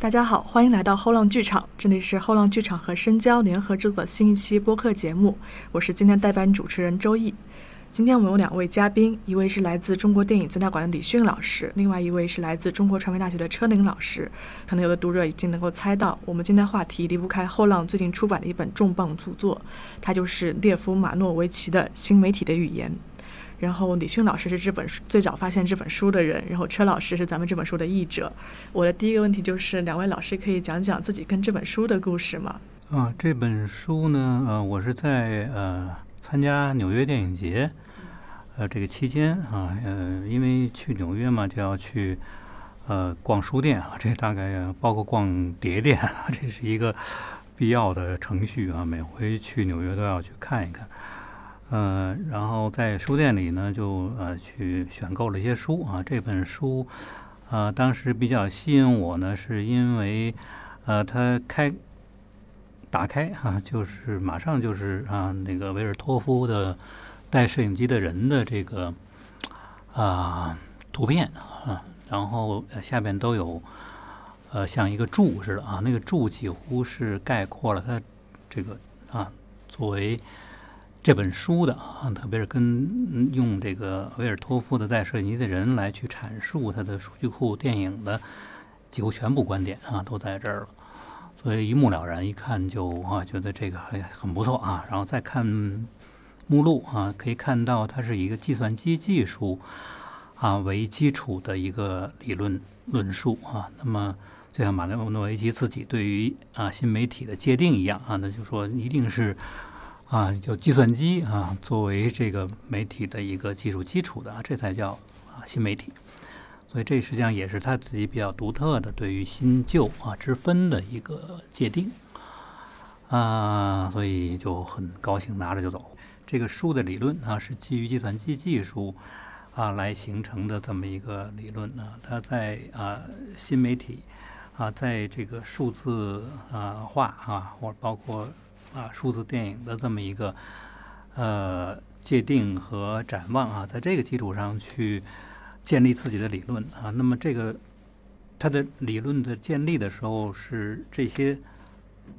大家好，欢迎来到后浪剧场，这里是后浪剧场和深交联合制作的新一期播客节目，我是今天代班主持人周毅。今天我们有两位嘉宾，一位是来自中国电影资料馆的李迅老师，另外一位是来自中国传媒大学的车林老师。可能有的读者已经能够猜到，我们今天话题离不开后浪最近出版的一本重磅著作，它就是列夫·马诺维奇的《新媒体的语言》。然后李迅老师是这本书最早发现这本书的人，然后车老师是咱们这本书的译者。我的第一个问题就是，两位老师可以讲讲自己跟这本书的故事吗？啊，这本书呢，呃，我是在呃参加纽约电影节。呃，这个期间啊，呃，因为去纽约嘛，就要去呃逛书店啊，这大概包括逛碟店，这是一个必要的程序啊。每回去纽约都要去看一看，呃，然后在书店里呢，就呃去选购了一些书啊。这本书啊，当时比较吸引我呢，是因为呃，它开打开啊，就是马上就是啊，那个维尔托夫的。带摄影机的人的这个啊图片啊，然后下边都有呃像一个注似的啊，那个注几乎是概括了他这个啊作为这本书的啊，特别是跟用这个维尔托夫的带摄影机的人来去阐述他的数据库电影的几乎全部观点啊，都在这儿了，所以一目了然，一看就啊觉得这个很很不错啊，然后再看。目录啊，可以看到它是一个计算机技术啊为基础的一个理论论述啊。那么就像马诺维奇自己对于啊新媒体的界定一样啊，那就说一定是啊就计算机啊作为这个媒体的一个技术基础的，这才叫啊新媒体。所以这实际上也是他自己比较独特的对于新旧啊之分的一个界定啊，所以就很高兴拿着就走。这个书的理论啊，是基于计算机技术啊来形成的这么一个理论呢。它在啊新媒体啊，在这个数字啊化啊，或包括啊数字电影的这么一个呃界定和展望啊，在这个基础上去建立自己的理论啊。那么这个它的理论的建立的时候是这些。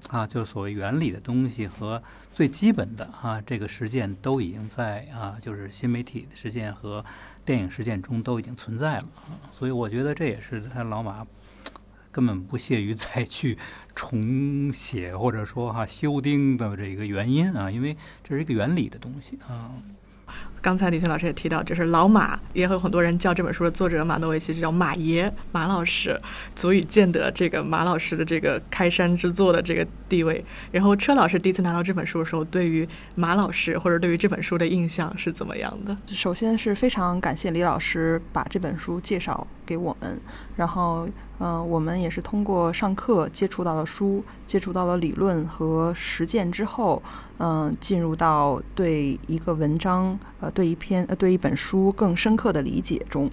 啊，就是所谓原理的东西和最基本的啊，这个实践都已经在啊，就是新媒体实践和电影实践中都已经存在了，所以我觉得这也是他老马根本不屑于再去重写或者说哈修订的这个原因啊，因为这是一个原理的东西啊。刚才李迅老师也提到，就是老马，也有很多人叫这本书的作者马诺维奇叫马爷马老师，足以见得这个马老师的这个开山之作的这个地位。然后车老师第一次拿到这本书的时候，对于马老师或者对于这本书的印象是怎么样的？首先是非常感谢李老师把这本书介绍给我们，然后。嗯，我们也是通过上课接触到了书，接触到了理论和实践之后，嗯，进入到对一个文章、呃，对一篇、呃，对一本书更深刻的理解中。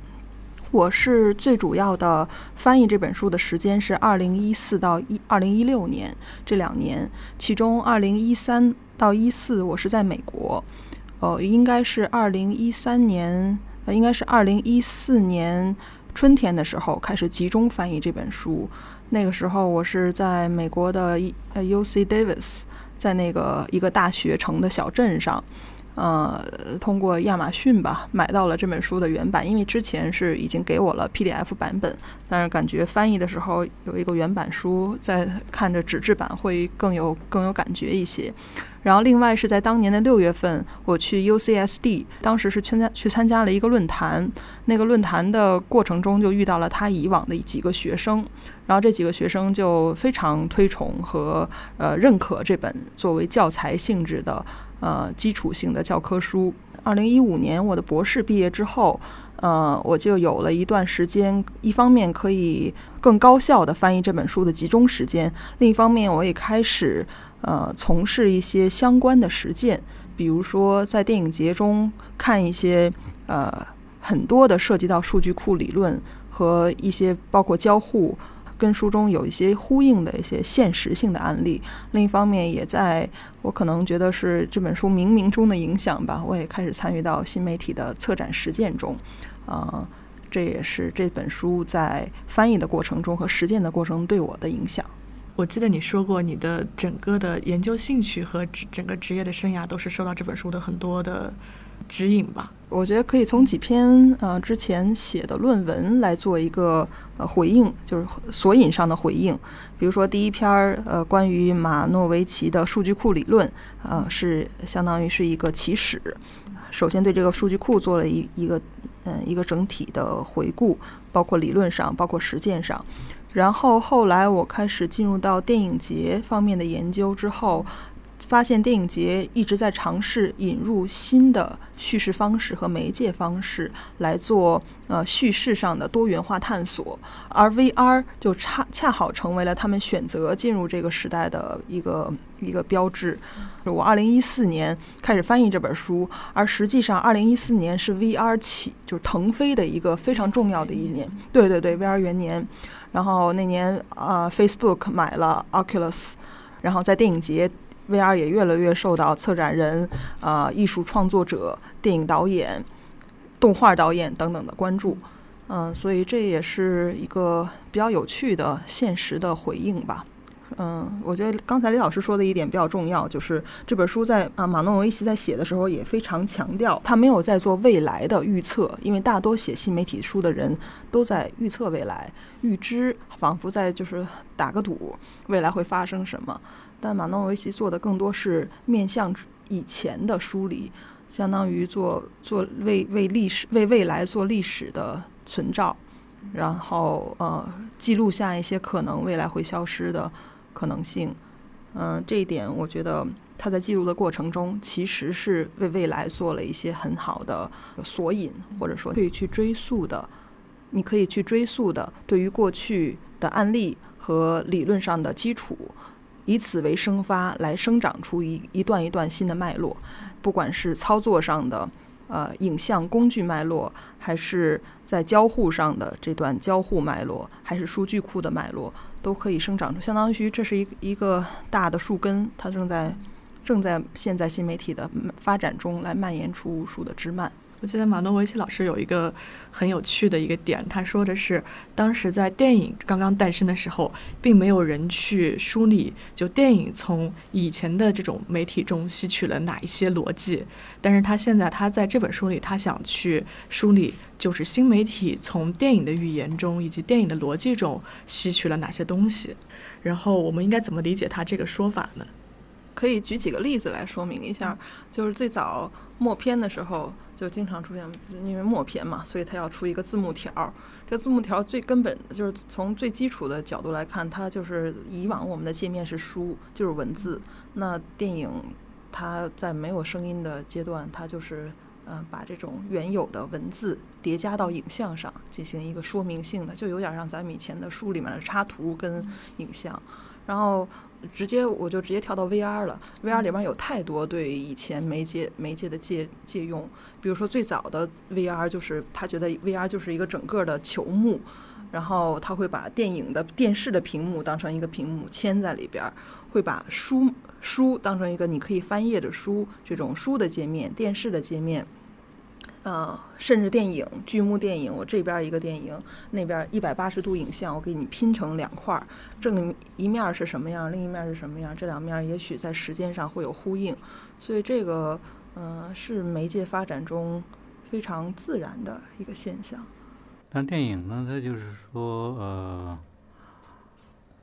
我是最主要的翻译这本书的时间是二零一四到一二零一六年这两年，其中二零一三到一四我是在美国，呃，应该是二零一三年，呃，应该是二零一四年。春天的时候开始集中翻译这本书，那个时候我是在美国的呃 U C Davis，在那个一个大学城的小镇上。呃，通过亚马逊吧买到了这本书的原版，因为之前是已经给我了 PDF 版本，但是感觉翻译的时候有一个原版书在看着纸质版会更有更有感觉一些。然后另外是在当年的六月份，我去 UCSD，当时是参加去参加了一个论坛，那个论坛的过程中就遇到了他以往的几个学生，然后这几个学生就非常推崇和呃认可这本作为教材性质的。呃，基础性的教科书。二零一五年，我的博士毕业之后，呃，我就有了一段时间，一方面可以更高效的翻译这本书的集中时间，另一方面，我也开始呃从事一些相关的实践，比如说在电影节中看一些呃很多的涉及到数据库理论和一些包括交互。跟书中有一些呼应的一些现实性的案例，另一方面也在我可能觉得是这本书冥冥中的影响吧，我也开始参与到新媒体的策展实践中，啊，这也是这本书在翻译的过程中和实践的过程对我的影响。我记得你说过，你的整个的研究兴趣和整整个职业的生涯都是受到这本书的很多的指引吧？我觉得可以从几篇呃之前写的论文来做一个呃回应，就是索引上的回应。比如说第一篇儿呃关于马诺维奇的数据库理论，呃是相当于是一个起始，首先对这个数据库做了一一个嗯一个整体的回顾，包括理论上，包括实践上。然后后来我开始进入到电影节方面的研究之后，发现电影节一直在尝试引入新的叙事方式和媒介方式来做呃叙事上的多元化探索，而 VR 就恰恰好成为了他们选择进入这个时代的一个一个标志。我二零一四年开始翻译这本书，而实际上二零一四年是 VR 起就是腾飞的一个非常重要的一年。对对对，VR 元年。然后那年啊，Facebook 买了 Oculus，然后在电影节，VR 也越来越受到策展人、呃艺术创作者、电影导演、动画导演等等的关注。嗯，所以这也是一个比较有趣的现实的回应吧。嗯，我觉得刚才李老师说的一点比较重要，就是这本书在啊马诺维奇在写的时候也非常强调，他没有在做未来的预测，因为大多写新媒体书的人都在预测未来，预知，仿佛在就是打个赌未来会发生什么。但马诺维奇做的更多是面向以前的梳理，相当于做做为为历史为未来做历史的存照，然后呃记录下一些可能未来会消失的。可能性，嗯，这一点我觉得他在记录的过程中，其实是为未来做了一些很好的索引，或者说可以去追溯的。你可以去追溯的，对于过去的案例和理论上的基础，以此为生发，来生长出一一段一段新的脉络，不管是操作上的。呃，影像工具脉络，还是在交互上的这段交互脉络，还是数据库的脉络，都可以生长出，相当于这是一一个大的树根，它正在正在现在新媒体的发展中来蔓延出无数的枝蔓。我记得马诺维奇老师有一个很有趣的一个点，他说的是，当时在电影刚刚诞生的时候，并没有人去梳理，就电影从以前的这种媒体中吸取了哪一些逻辑，但是他现在他在这本书里，他想去梳理，就是新媒体从电影的语言中以及电影的逻辑中吸取了哪些东西，然后我们应该怎么理解他这个说法呢？可以举几个例子来说明一下，就是最早默片的时候。就经常出现，因为默片嘛，所以它要出一个字幕条。这字幕条最根本的就是从最基础的角度来看，它就是以往我们的界面是书，就是文字。那电影它在没有声音的阶段，它就是嗯把这种原有的文字叠加到影像上进行一个说明性的，就有点像咱们以前的书里面的插图跟影像，然后。直接我就直接跳到 VR 了，VR 里面有太多对以前媒介媒介的借借用，比如说最早的 VR 就是他觉得 VR 就是一个整个的球幕，然后他会把电影的电视的屏幕当成一个屏幕嵌在里边，会把书书当成一个你可以翻页的书这种书的界面，电视的界面。呃，甚至电影剧目电影，我这边一个电影，那边一百八十度影像，我给你拼成两块儿，正一面是什么样，另一面是什么样，这两面也许在时间上会有呼应，所以这个呃是媒介发展中非常自然的一个现象。但电影呢，它就是说，呃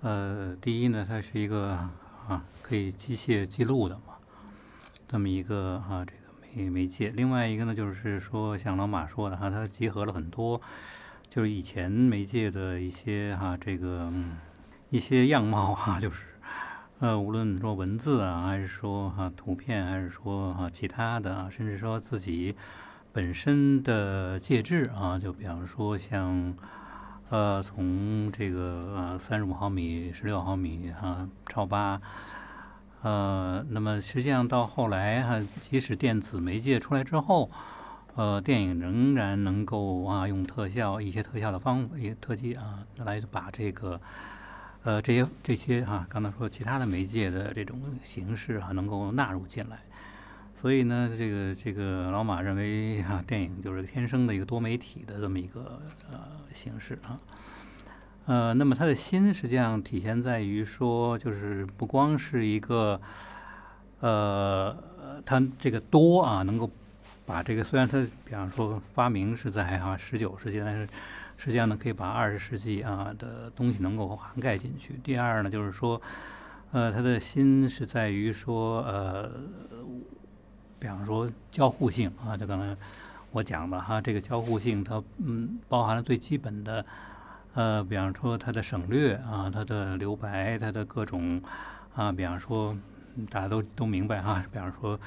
呃，第一呢，它是一个啊可以机械记录的嘛，这么一个啊这个。媒媒介，另外一个呢，就是说，像老马说的哈，它结合了很多，就是以前媒介的一些哈，这个一些样貌哈，就是呃，无论说文字啊，还是说哈图片，还是说哈其他的，甚至说自己本身的介质啊，就比方说像呃，从这个呃三十五毫米、十六毫米哈超八。呃，那么实际上到后来哈，即使电子媒介出来之后，呃，电影仍然能够啊用特效一些特效的方法，也特技啊来把这个呃这些这些哈，刚才说其他的媒介的这种形式哈能够纳入进来。所以呢，这个这个老马认为啊，电影就是天生的一个多媒体的这么一个呃形式啊。呃，那么他的心实际上体现在于说，就是不光是一个呃，他这个多啊，能够把这个虽然他比方说发明是在哈十九世纪，但是实际上呢，可以把二十世纪啊的东西能够涵盖进去。第二呢，就是说，呃，他的心是在于说，呃，比方说交互性啊，就刚才我讲了哈，这个交互性它嗯包含了最基本的。呃，比方说它的省略啊，它的留白，它的各种啊，比方说大家都都明白哈，比方说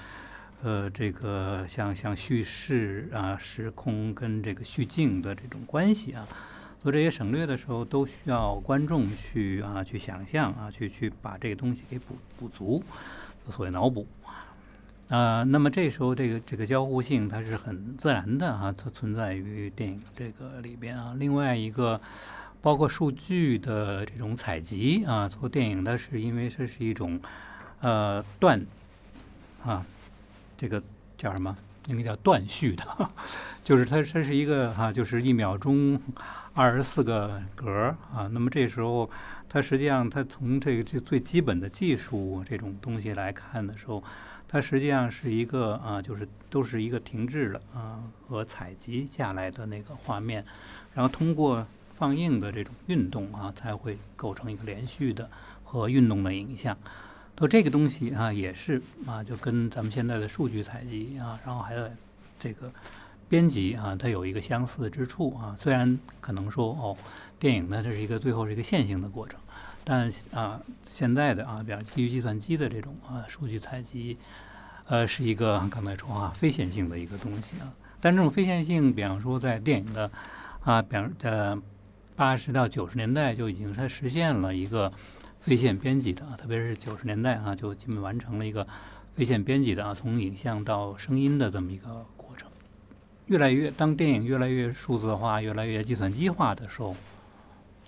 呃，这个像像叙事啊、时空跟这个叙境的这种关系啊，做这些省略的时候，都需要观众去啊去想象啊，去去把这个东西给补补足，所谓脑补。啊，那么这时候这个这个交互性它是很自然的哈，它存在于电影这个里边啊。另外一个，包括数据的这种采集啊，做电影的是因为这是一种呃断啊，这个叫什么？应该叫断续的，就是它这是一个哈，就是一秒钟二十四个格啊。那么这时候它实际上它从这个最最基本的技术这种东西来看的时候。它实际上是一个啊，就是都是一个停滞的啊和采集下来的那个画面，然后通过放映的这种运动啊，才会构成一个连续的和运动的影像。都这个东西啊，也是啊，就跟咱们现在的数据采集啊，然后还有这个编辑啊，它有一个相似之处啊。虽然可能说哦，电影呢，这是一个最后是一个线性的过程。但啊，现在的啊，比方基于计算机的这种啊数据采集，呃，是一个刚才说啊非线性的一个东西啊。但这种非线性，比方说在电影的啊，比方在八十到九十年代就已经它实现了一个非线编辑的啊，特别是九十年代啊，就基本完成了一个非线编辑的啊，从影像到声音的这么一个过程。越来越当电影越来越数字化、越来越计算机化的时候。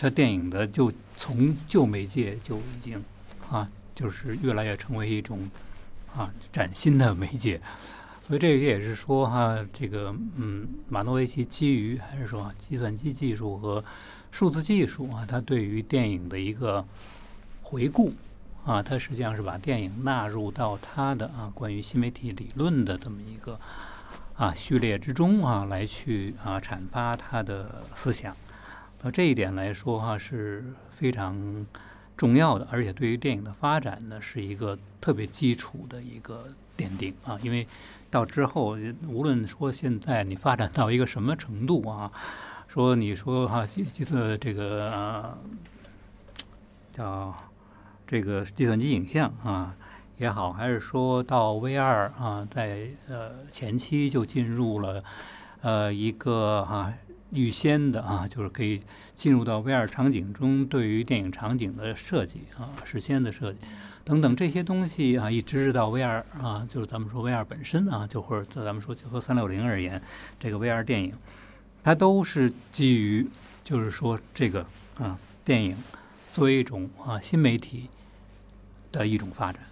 它电影的就从旧媒介就已经啊，就是越来越成为一种啊崭新的媒介，所以这个也是说哈，这个嗯，马诺维奇基于还是说计算机技术和数字技术啊，他对于电影的一个回顾啊，他实际上是把电影纳入到他的啊关于新媒体理论的这么一个啊序列之中啊，来去啊阐发他的思想。那这一点来说哈是非常重要的，而且对于电影的发展呢是一个特别基础的一个奠定啊。因为到之后，无论说现在你发展到一个什么程度啊，说你说哈，计计算这个叫这个计算机影像啊也好，还是说到 VR 啊，在呃前期就进入了呃一个哈。预先的啊，就是可以进入到 VR 场景中，对于电影场景的设计啊，事先的设计等等这些东西啊，一直到 VR 啊，就是咱们说 VR 本身啊，就或者咱们说就和三六零而言，这个 VR 电影，它都是基于就是说这个啊电影作为一种啊新媒体的一种发展，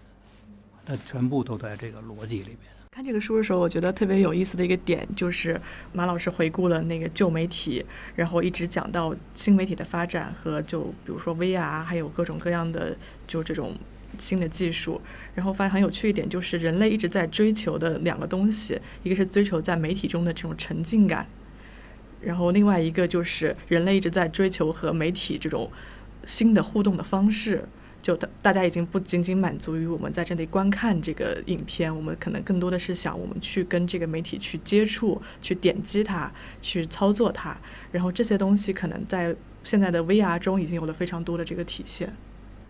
它全部都在这个逻辑里边。看这个书的时候，我觉得特别有意思的一个点就是马老师回顾了那个旧媒体，然后一直讲到新媒体的发展和就比如说 VR，还有各种各样的就这种新的技术。然后发现很有趣一点就是人类一直在追求的两个东西，一个是追求在媒体中的这种沉浸感，然后另外一个就是人类一直在追求和媒体这种新的互动的方式。就大大家已经不仅仅满足于我们在这里观看这个影片，我们可能更多的是想我们去跟这个媒体去接触，去点击它，去操作它。然后这些东西可能在现在的 VR 中已经有了非常多的这个体现。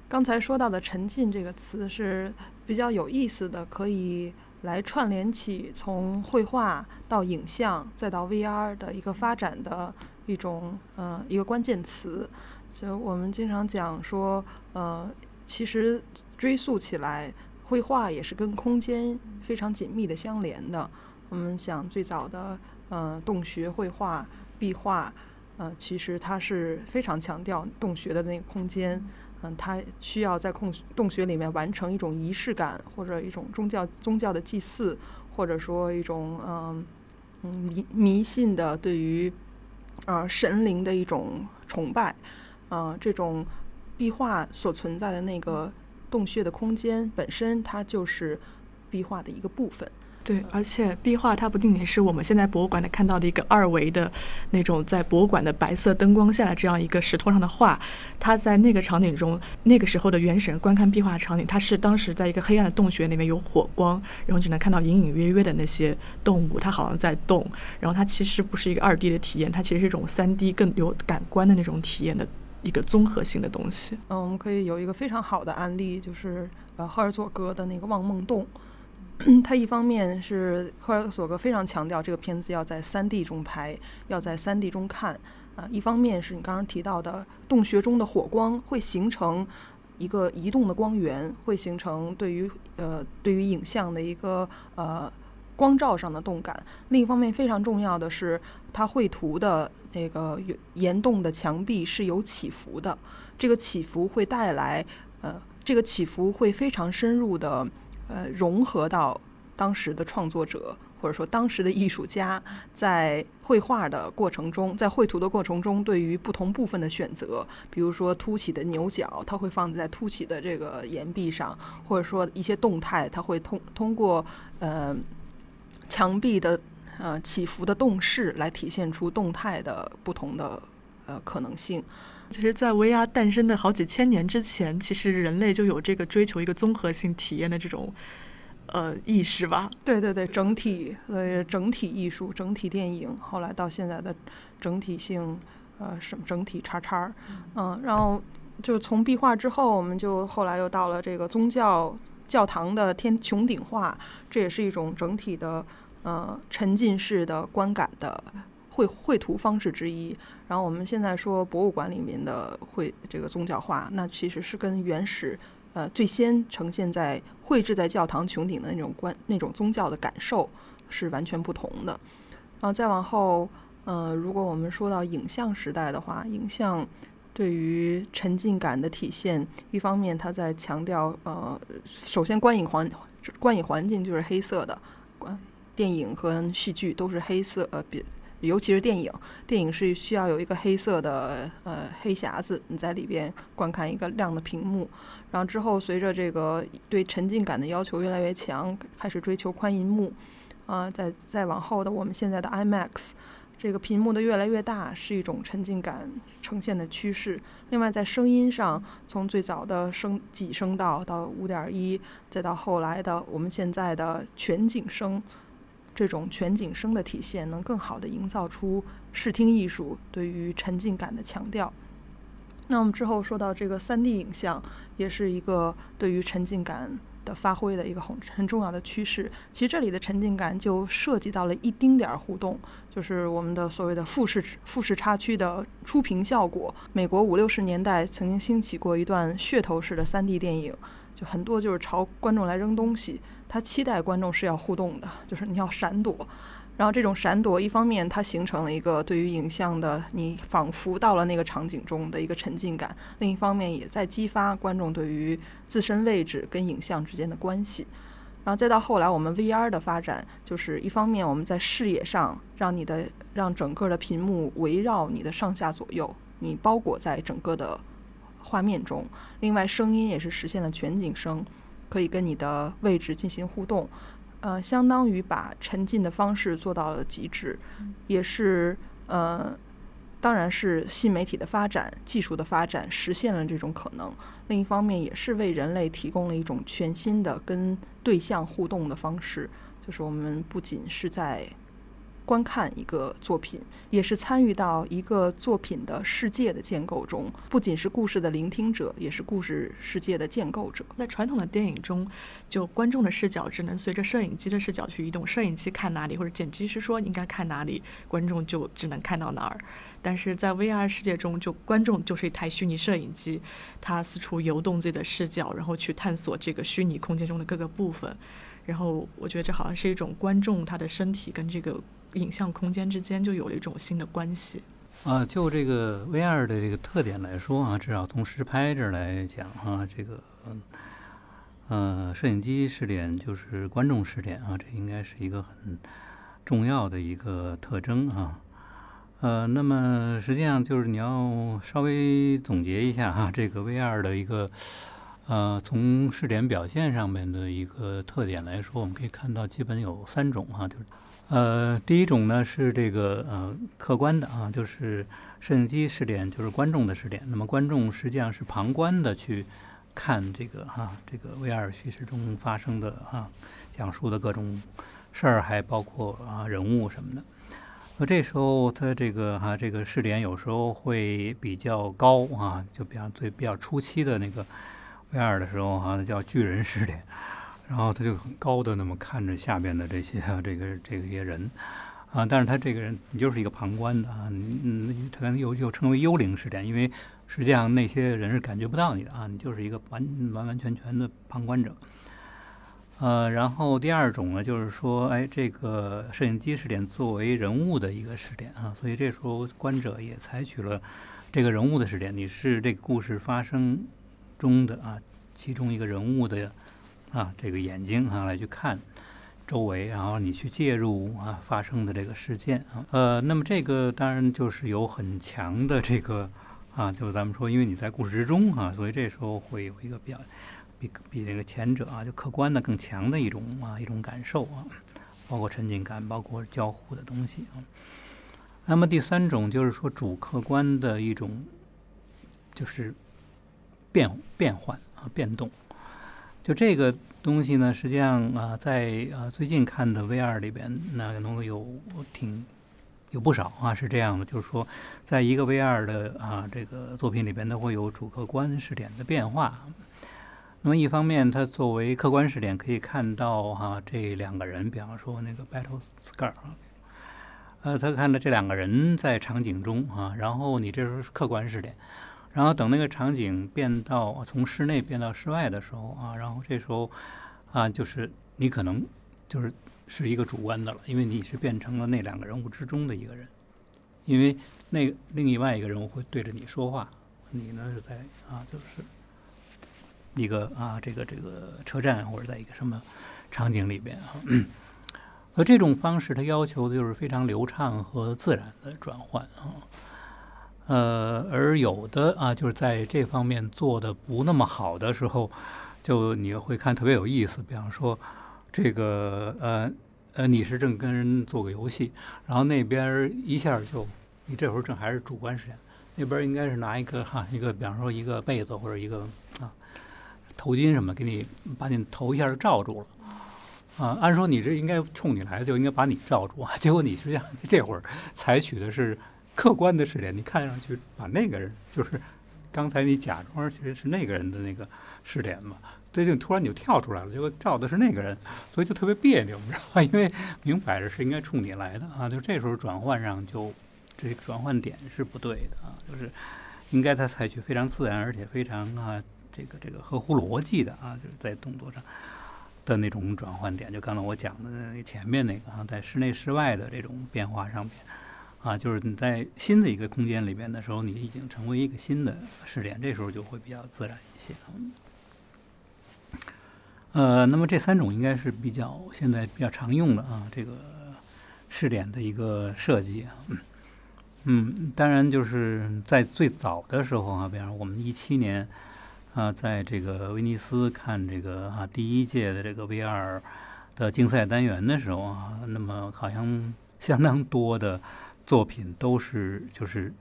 刚才说到的“沉浸”这个词是比较有意思的，可以来串联起从绘画到影像再到 VR 的一个发展的一种呃一个关键词。所以我们经常讲说，呃。其实追溯起来，绘画也是跟空间非常紧密的相连的。我们想最早的呃洞穴绘画、壁画，呃，其实它是非常强调洞穴的那个空间，嗯，它需要在空洞穴里面完成一种仪式感，或者一种宗教宗教的祭祀，或者说一种嗯嗯迷迷信的对于呃神灵的一种崇拜，呃，这种壁画所存在的那个洞穴的空间本身，它就是壁画的一个部分。对，而且壁画它不仅仅是我们现在博物馆里看到的一个二维的那种在博物馆的白色灯光下的这样一个石头上的画，它在那个场景中，那个时候的原神观看壁画场景，它是当时在一个黑暗的洞穴里面有火光，然后只能看到隐隐约约的那些动物，它好像在动，然后它其实不是一个二 D 的体验，它其实是一种三 D 更有感官的那种体验的一个综合性的东西。嗯，我们可以有一个非常好的案例，就是呃赫尔佐格的那个望梦洞。他一方面是赫尔佐格非常强调这个片子要在三 D 中拍，要在三 D 中看啊。一方面是你刚刚提到的洞穴中的火光会形成一个移动的光源，会形成对于呃对于影像的一个呃光照上的动感。另一方面非常重要的是，它绘图的那个岩洞的墙壁是有起伏的，这个起伏会带来呃这个起伏会非常深入的。呃，融合到当时的创作者或者说当时的艺术家在绘画的过程中，在绘图的过程中，对于不同部分的选择，比如说凸起的牛角，它会放在凸起的这个岩壁上，或者说一些动态，它会通通过呃墙壁的呃起伏的动势来体现出动态的不同的呃可能性。其实，在 VR 诞生的好几千年之前，其实人类就有这个追求一个综合性体验的这种呃意识吧。对对对，整体呃整体艺术、整体电影，后来到现在的整体性呃什么整体叉叉，嗯，然后就从壁画之后，我们就后来又到了这个宗教教堂的天穹顶画，这也是一种整体的呃沉浸式的观感的。绘绘图方式之一。然后我们现在说博物馆里面的绘这个宗教画，那其实是跟原始呃最先呈现在绘制在教堂穹顶的那种观那种宗教的感受是完全不同的。然后再往后，呃，如果我们说到影像时代的话，影像对于沉浸感的体现，一方面它在强调呃，首先观影环观影环境就是黑色的，观电影和戏剧都是黑色呃比。尤其是电影，电影是需要有一个黑色的呃黑匣子，你在里边观看一个亮的屏幕。然后之后随着这个对沉浸感的要求越来越强，开始追求宽银幕。啊，再再往后的我们现在的 IMAX，这个屏幕的越来越大是一种沉浸感呈现的趋势。另外在声音上，从最早的声几声道到五点一，再到后来的我们现在的全景声。这种全景声的体现，能更好地营造出视听艺术对于沉浸感的强调。那我们之后说到这个三 D 影像，也是一个对于沉浸感的发挥的一个很很重要的趋势。其实这里的沉浸感就涉及到了一丁点儿互动，就是我们的所谓的复式复式插曲的出屏效果。美国五六十年代曾经兴起过一段噱头式的 3D 电影，就很多就是朝观众来扔东西。他期待观众是要互动的，就是你要闪躲，然后这种闪躲，一方面它形成了一个对于影像的你仿佛到了那个场景中的一个沉浸感，另一方面也在激发观众对于自身位置跟影像之间的关系。然后再到后来，我们 VR 的发展，就是一方面我们在视野上让你的让整个的屏幕围绕你的上下左右，你包裹在整个的画面中，另外声音也是实现了全景声。可以跟你的位置进行互动，呃，相当于把沉浸的方式做到了极致，也是呃，当然是新媒体的发展、技术的发展实现了这种可能。另一方面，也是为人类提供了一种全新的跟对象互动的方式，就是我们不仅是在。观看一个作品，也是参与到一个作品的世界的建构中，不仅是故事的聆听者，也是故事世界的建构者。在传统的电影中，就观众的视角只能随着摄影机的视角去移动，摄影机看哪里，或者剪辑师说应该看哪里，观众就只能看到哪儿。但是在 VR 世界中，就观众就是一台虚拟摄影机，它四处游动自己的视角，然后去探索这个虚拟空间中的各个部分。然后我觉得这好像是一种观众他的身体跟这个。影像空间之间就有了一种新的关系。啊，就这个 VR 的这个特点来说啊，至少从实拍这儿来讲啊，这个呃，摄影机视点就是观众视点啊，这应该是一个很重要的一个特征啊。呃，那么实际上就是你要稍微总结一下哈，这个 VR 的一个呃，从视点表现上面的一个特点来说，我们可以看到基本有三种哈，就是。呃，第一种呢是这个呃客观的啊，就是摄影机视点，就是观众的视点。那么观众实际上是旁观的去看这个哈，这个 VR 叙事中发生的哈，讲述的各种事儿，还包括啊人物什么的。那这时候他这个哈，这个视点有时候会比较高啊，就比较最比较初期的那个 VR 的时候哈，那叫巨人视点。然后他就很高的那么看着下边的这些这个这些人，啊，但是他这个人你就是一个旁观的啊，嗯，他可能又又称为幽灵视点，因为实际上那些人是感觉不到你的啊，你就是一个完完完全全的旁观者。呃，然后第二种呢，就是说，哎，这个摄影机视点作为人物的一个视点啊，所以这时候观者也采取了这个人物的视点，你是这个故事发生中的啊其中一个人物的。啊，这个眼睛啊，来去看周围，然后你去介入啊发生的这个事件啊，呃，那么这个当然就是有很强的这个啊，就是咱们说，因为你在故事之中啊，所以这时候会有一个比较比比这个前者啊，就客观的更强的一种啊一种感受啊，包括沉浸感，包括交互的东西啊。那么第三种就是说主客观的一种就是变变换啊变动。就这个东西呢，实际上啊，在啊最近看的 VR 里边，那能有挺有不少啊，是这样的，就是说，在一个 VR 的啊这个作品里边，它会有主客观视点的变化。那么一方面，它作为客观视点，可以看到哈这两个人，比方说那个 Battle Scar 啊，呃，他看到这两个人在场景中啊，然后你这时候是客观视点。然后等那个场景变到从室内变到室外的时候啊，然后这时候啊，就是你可能就是是一个主观的了，因为你是变成了那两个人物之中的一个人，因为那另外一个人物会对着你说话，你呢是在啊，就是一个啊这个这个车站或者在一个什么场景里边啊，所以这种方式它要求的就是非常流畅和自然的转换啊。呃，而有的啊，就是在这方面做的不那么好的时候，就你会看特别有意思。比方说，这个呃呃，你是正跟人做个游戏，然后那边一下就，你这会儿正还是主观视点，那边应该是拿一个哈一个，比方说一个被子或者一个啊头巾什么，给你把你头一下就罩住了。啊，按说你这应该冲你来，就应该把你罩住啊，结果你实际上这会儿采取的是。客观的视点，你看上去把那个人就是刚才你假装其实是那个人的那个视点嘛，最近突然你就跳出来了，结果照的是那个人，所以就特别别扭，你知道吧？因为明摆着是应该冲你来的啊，就这时候转换上就这个转换点是不对的啊，就是应该他采取非常自然而且非常啊这个这个合乎逻辑的啊，就是在动作上的那种转换点，就刚才我讲的前面那个啊，在室内室外的这种变化上面。啊，就是你在新的一个空间里边的时候，你已经成为一个新的视点，这时候就会比较自然一些。呃，那么这三种应该是比较现在比较常用的啊，这个试点的一个设计啊。嗯，当然就是在最早的时候啊，比方说我们一七年啊，在这个威尼斯看这个啊第一届的这个 VR 的竞赛单元的时候啊，那么好像相当多的。作品都是就是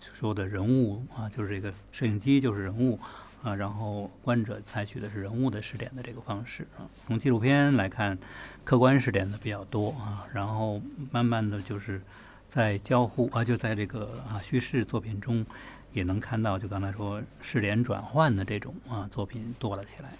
说的人物啊，就是这个摄影机就是人物啊，然后观者采取的是人物的视点的这个方式啊。从纪录片来看，客观视点的比较多啊，然后慢慢的就是在交互啊，就在这个啊叙事作品中也能看到，就刚才说视点转换的这种啊作品多了起来。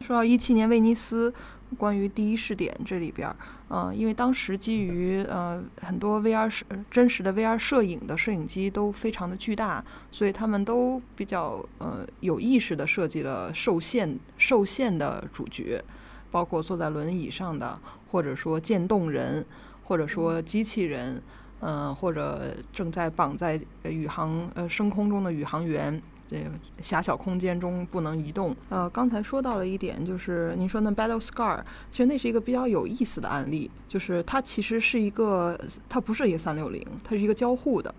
说到一七年威尼斯，关于第一视点这里边儿，嗯，因为当时基于呃很多 VR 摄真实的 VR 摄影的摄影机都非常的巨大，所以他们都比较呃有意识的设计了受限受限的主角，包括坐在轮椅上的，或者说渐冻人，或者说机器人。嗯，或者正在绑在宇航呃升空中的宇航员。这个狭小空间中不能移动。呃，刚才说到了一点，就是您说那 Battle Scar，其实那是一个比较有意思的案例，就是它其实是一个，它不是一个三六零，它是一个交互的。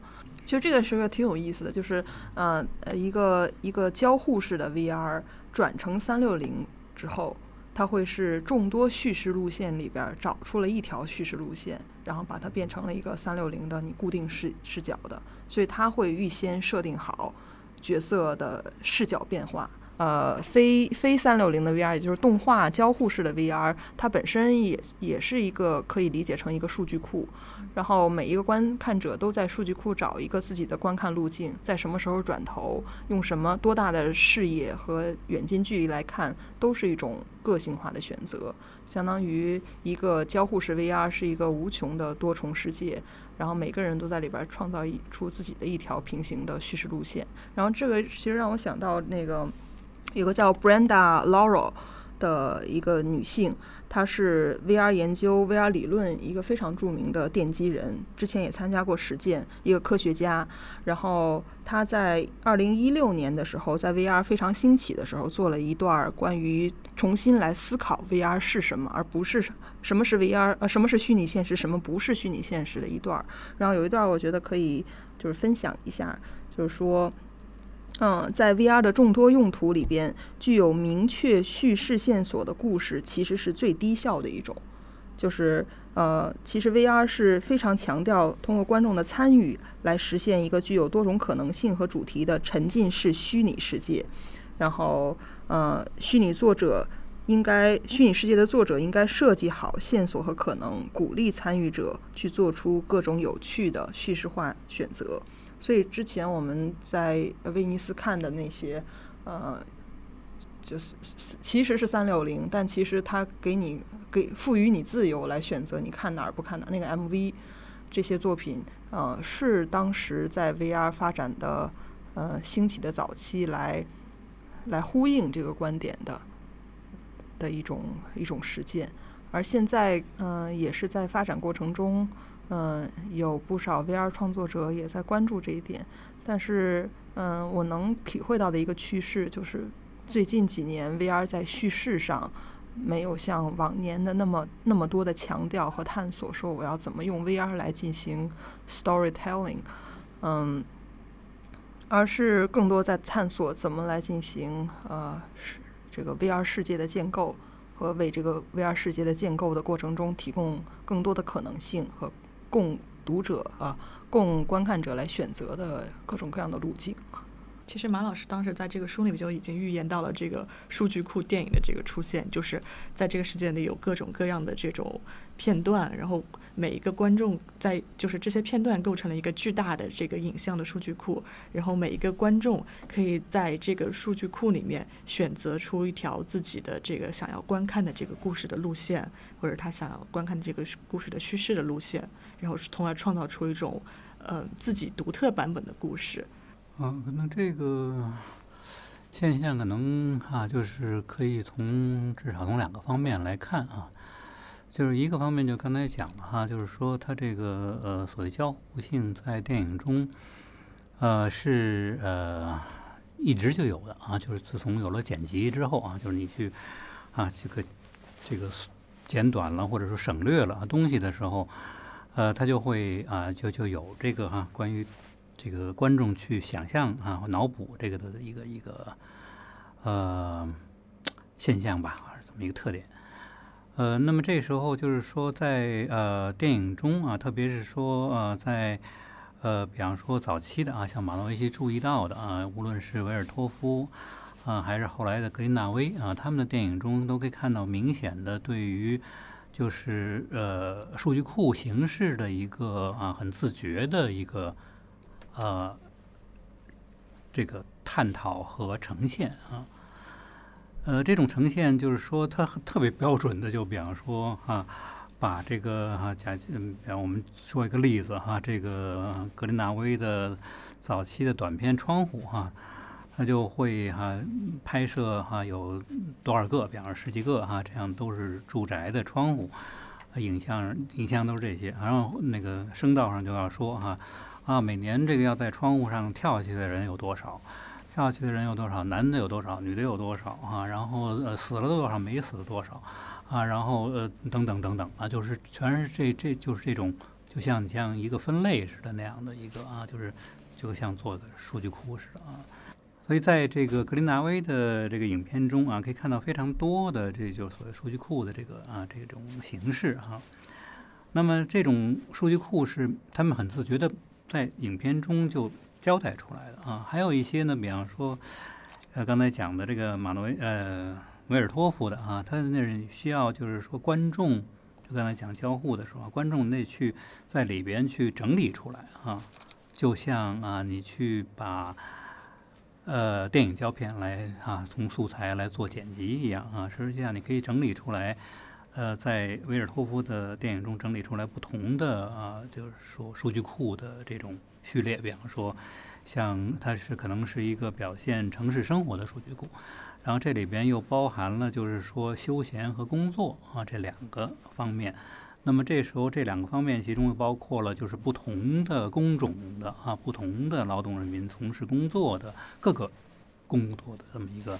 其实这个是个挺有意思的，就是呃呃一个一个交互式的 VR 转成三六零之后，它会是众多叙事路线里边找出了一条叙事路线，然后把它变成了一个三六零的你固定视视角的，所以它会预先设定好。角色的视角变化，呃，非非三六零的 VR，也就是动画交互式的 VR，它本身也也是一个可以理解成一个数据库，然后每一个观看者都在数据库找一个自己的观看路径，在什么时候转头，用什么多大的视野和远近距离来看，都是一种个性化的选择。相当于一个交互式 VR 是一个无穷的多重世界，然后每个人都在里边创造一出自己的一条平行的叙事路线。然后这个其实让我想到那个有个叫 Brenda Laurel 的一个女性。她是 VR 研究、VR 理论一个非常著名的奠基人，之前也参加过实践，一个科学家。然后她在二零一六年的时候，在 VR 非常兴起的时候，做了一段关于重新来思考 VR 是什么，而不是什么是 VR，呃，什么是虚拟现实，什么不是虚拟现实的一段。然后有一段我觉得可以就是分享一下，就是说。嗯，在 VR 的众多用途里边，具有明确叙事线索的故事其实是最低效的一种。就是呃，其实 VR 是非常强调通过观众的参与来实现一个具有多种可能性和主题的沉浸式虚拟世界。然后呃，虚拟作者应该，虚拟世界的作者应该设计好线索和可能，鼓励参与者去做出各种有趣的叙事化选择。所以之前我们在威尼斯看的那些，呃，就是其实是三六零，但其实它给你给赋予你自由来选择你看哪儿不看哪儿。那个 MV 这些作品，呃，是当时在 VR 发展的呃兴起的早期来来呼应这个观点的的一种一种实践，而现在嗯也是在发展过程中。嗯，有不少 VR 创作者也在关注这一点，但是，嗯，我能体会到的一个趋势就是，最近几年 VR 在叙事上没有像往年的那么那么多的强调和探索，说我要怎么用 VR 来进行 storytelling，嗯，而是更多在探索怎么来进行呃这个 VR 世界的建构和为这个 VR 世界的建构的过程中提供更多的可能性和。供读者啊，供观看者来选择的各种各样的路径。其实马老师当时在这个书里面就已经预言到了这个数据库电影的这个出现，就是在这个世界里有各种各样的这种片段，然后每一个观众在就是这些片段构成了一个巨大的这个影像的数据库，然后每一个观众可以在这个数据库里面选择出一条自己的这个想要观看的这个故事的路线，或者他想要观看这个故事的叙事的路线，然后是从而创造出一种呃自己独特版本的故事。啊，可能这个现象可能啊，就是可以从至少从两个方面来看啊，就是一个方面就刚才讲了哈，就是说它这个呃所谓交互性在电影中呃是呃一直就有的啊，就是自从有了剪辑之后啊，就是你去啊这个这个剪短了或者说省略了东西的时候，呃，他就会啊就就有这个哈关于。这个观众去想象啊，脑补这个的一个一个呃现象吧，是这么一个特点。呃，那么这时候就是说，在呃电影中啊，特别是说呃在呃比方说早期的啊，像马诺维奇注意到的啊，无论是维尔托夫啊，还是后来的格林纳威啊，他们的电影中都可以看到明显的对于就是呃数据库形式的一个啊很自觉的一个。呃，这个探讨和呈现啊，呃，这种呈现就是说，它特别标准的，就比方说啊，把这个哈假，比方我们说一个例子哈，这个格林纳威的早期的短片《窗户》哈，他就会哈拍摄哈有多少个，比方说十几个哈，这样都是住宅的窗户。影像影像都是这些，然后那个声道上就要说哈啊，每年这个要在窗户上跳下去的人有多少，跳下去的人有多少，男的有多少，女的有多少？啊，然后呃死了多少，没死的多少？啊，然后呃等等等等啊，就是全是这这就是这种，就像你像一个分类似的那样的一个啊，就是就像做个数据库似的啊。所以在这个格林纳威的这个影片中啊，可以看到非常多的这就是所谓数据库的这个啊这种形式哈。那么这种数据库是他们很自觉的在影片中就交代出来的啊。还有一些呢，比方说呃刚才讲的这个马诺维呃维尔托夫的啊，他那需要就是说观众就刚才讲交互的时候，观众得去在里边去整理出来啊，就像啊你去把。呃，电影胶片来啊，从素材来做剪辑一样啊，实际上你可以整理出来，呃，在维尔托夫的电影中整理出来不同的啊，就是说数据库的这种序列，比方说，像它是可能是一个表现城市生活的数据库，然后这里边又包含了就是说休闲和工作啊这两个方面。那么这时候这两个方面，其中又包括了就是不同的工种的啊，不同的劳动人民从事工作的各个工作的这么一个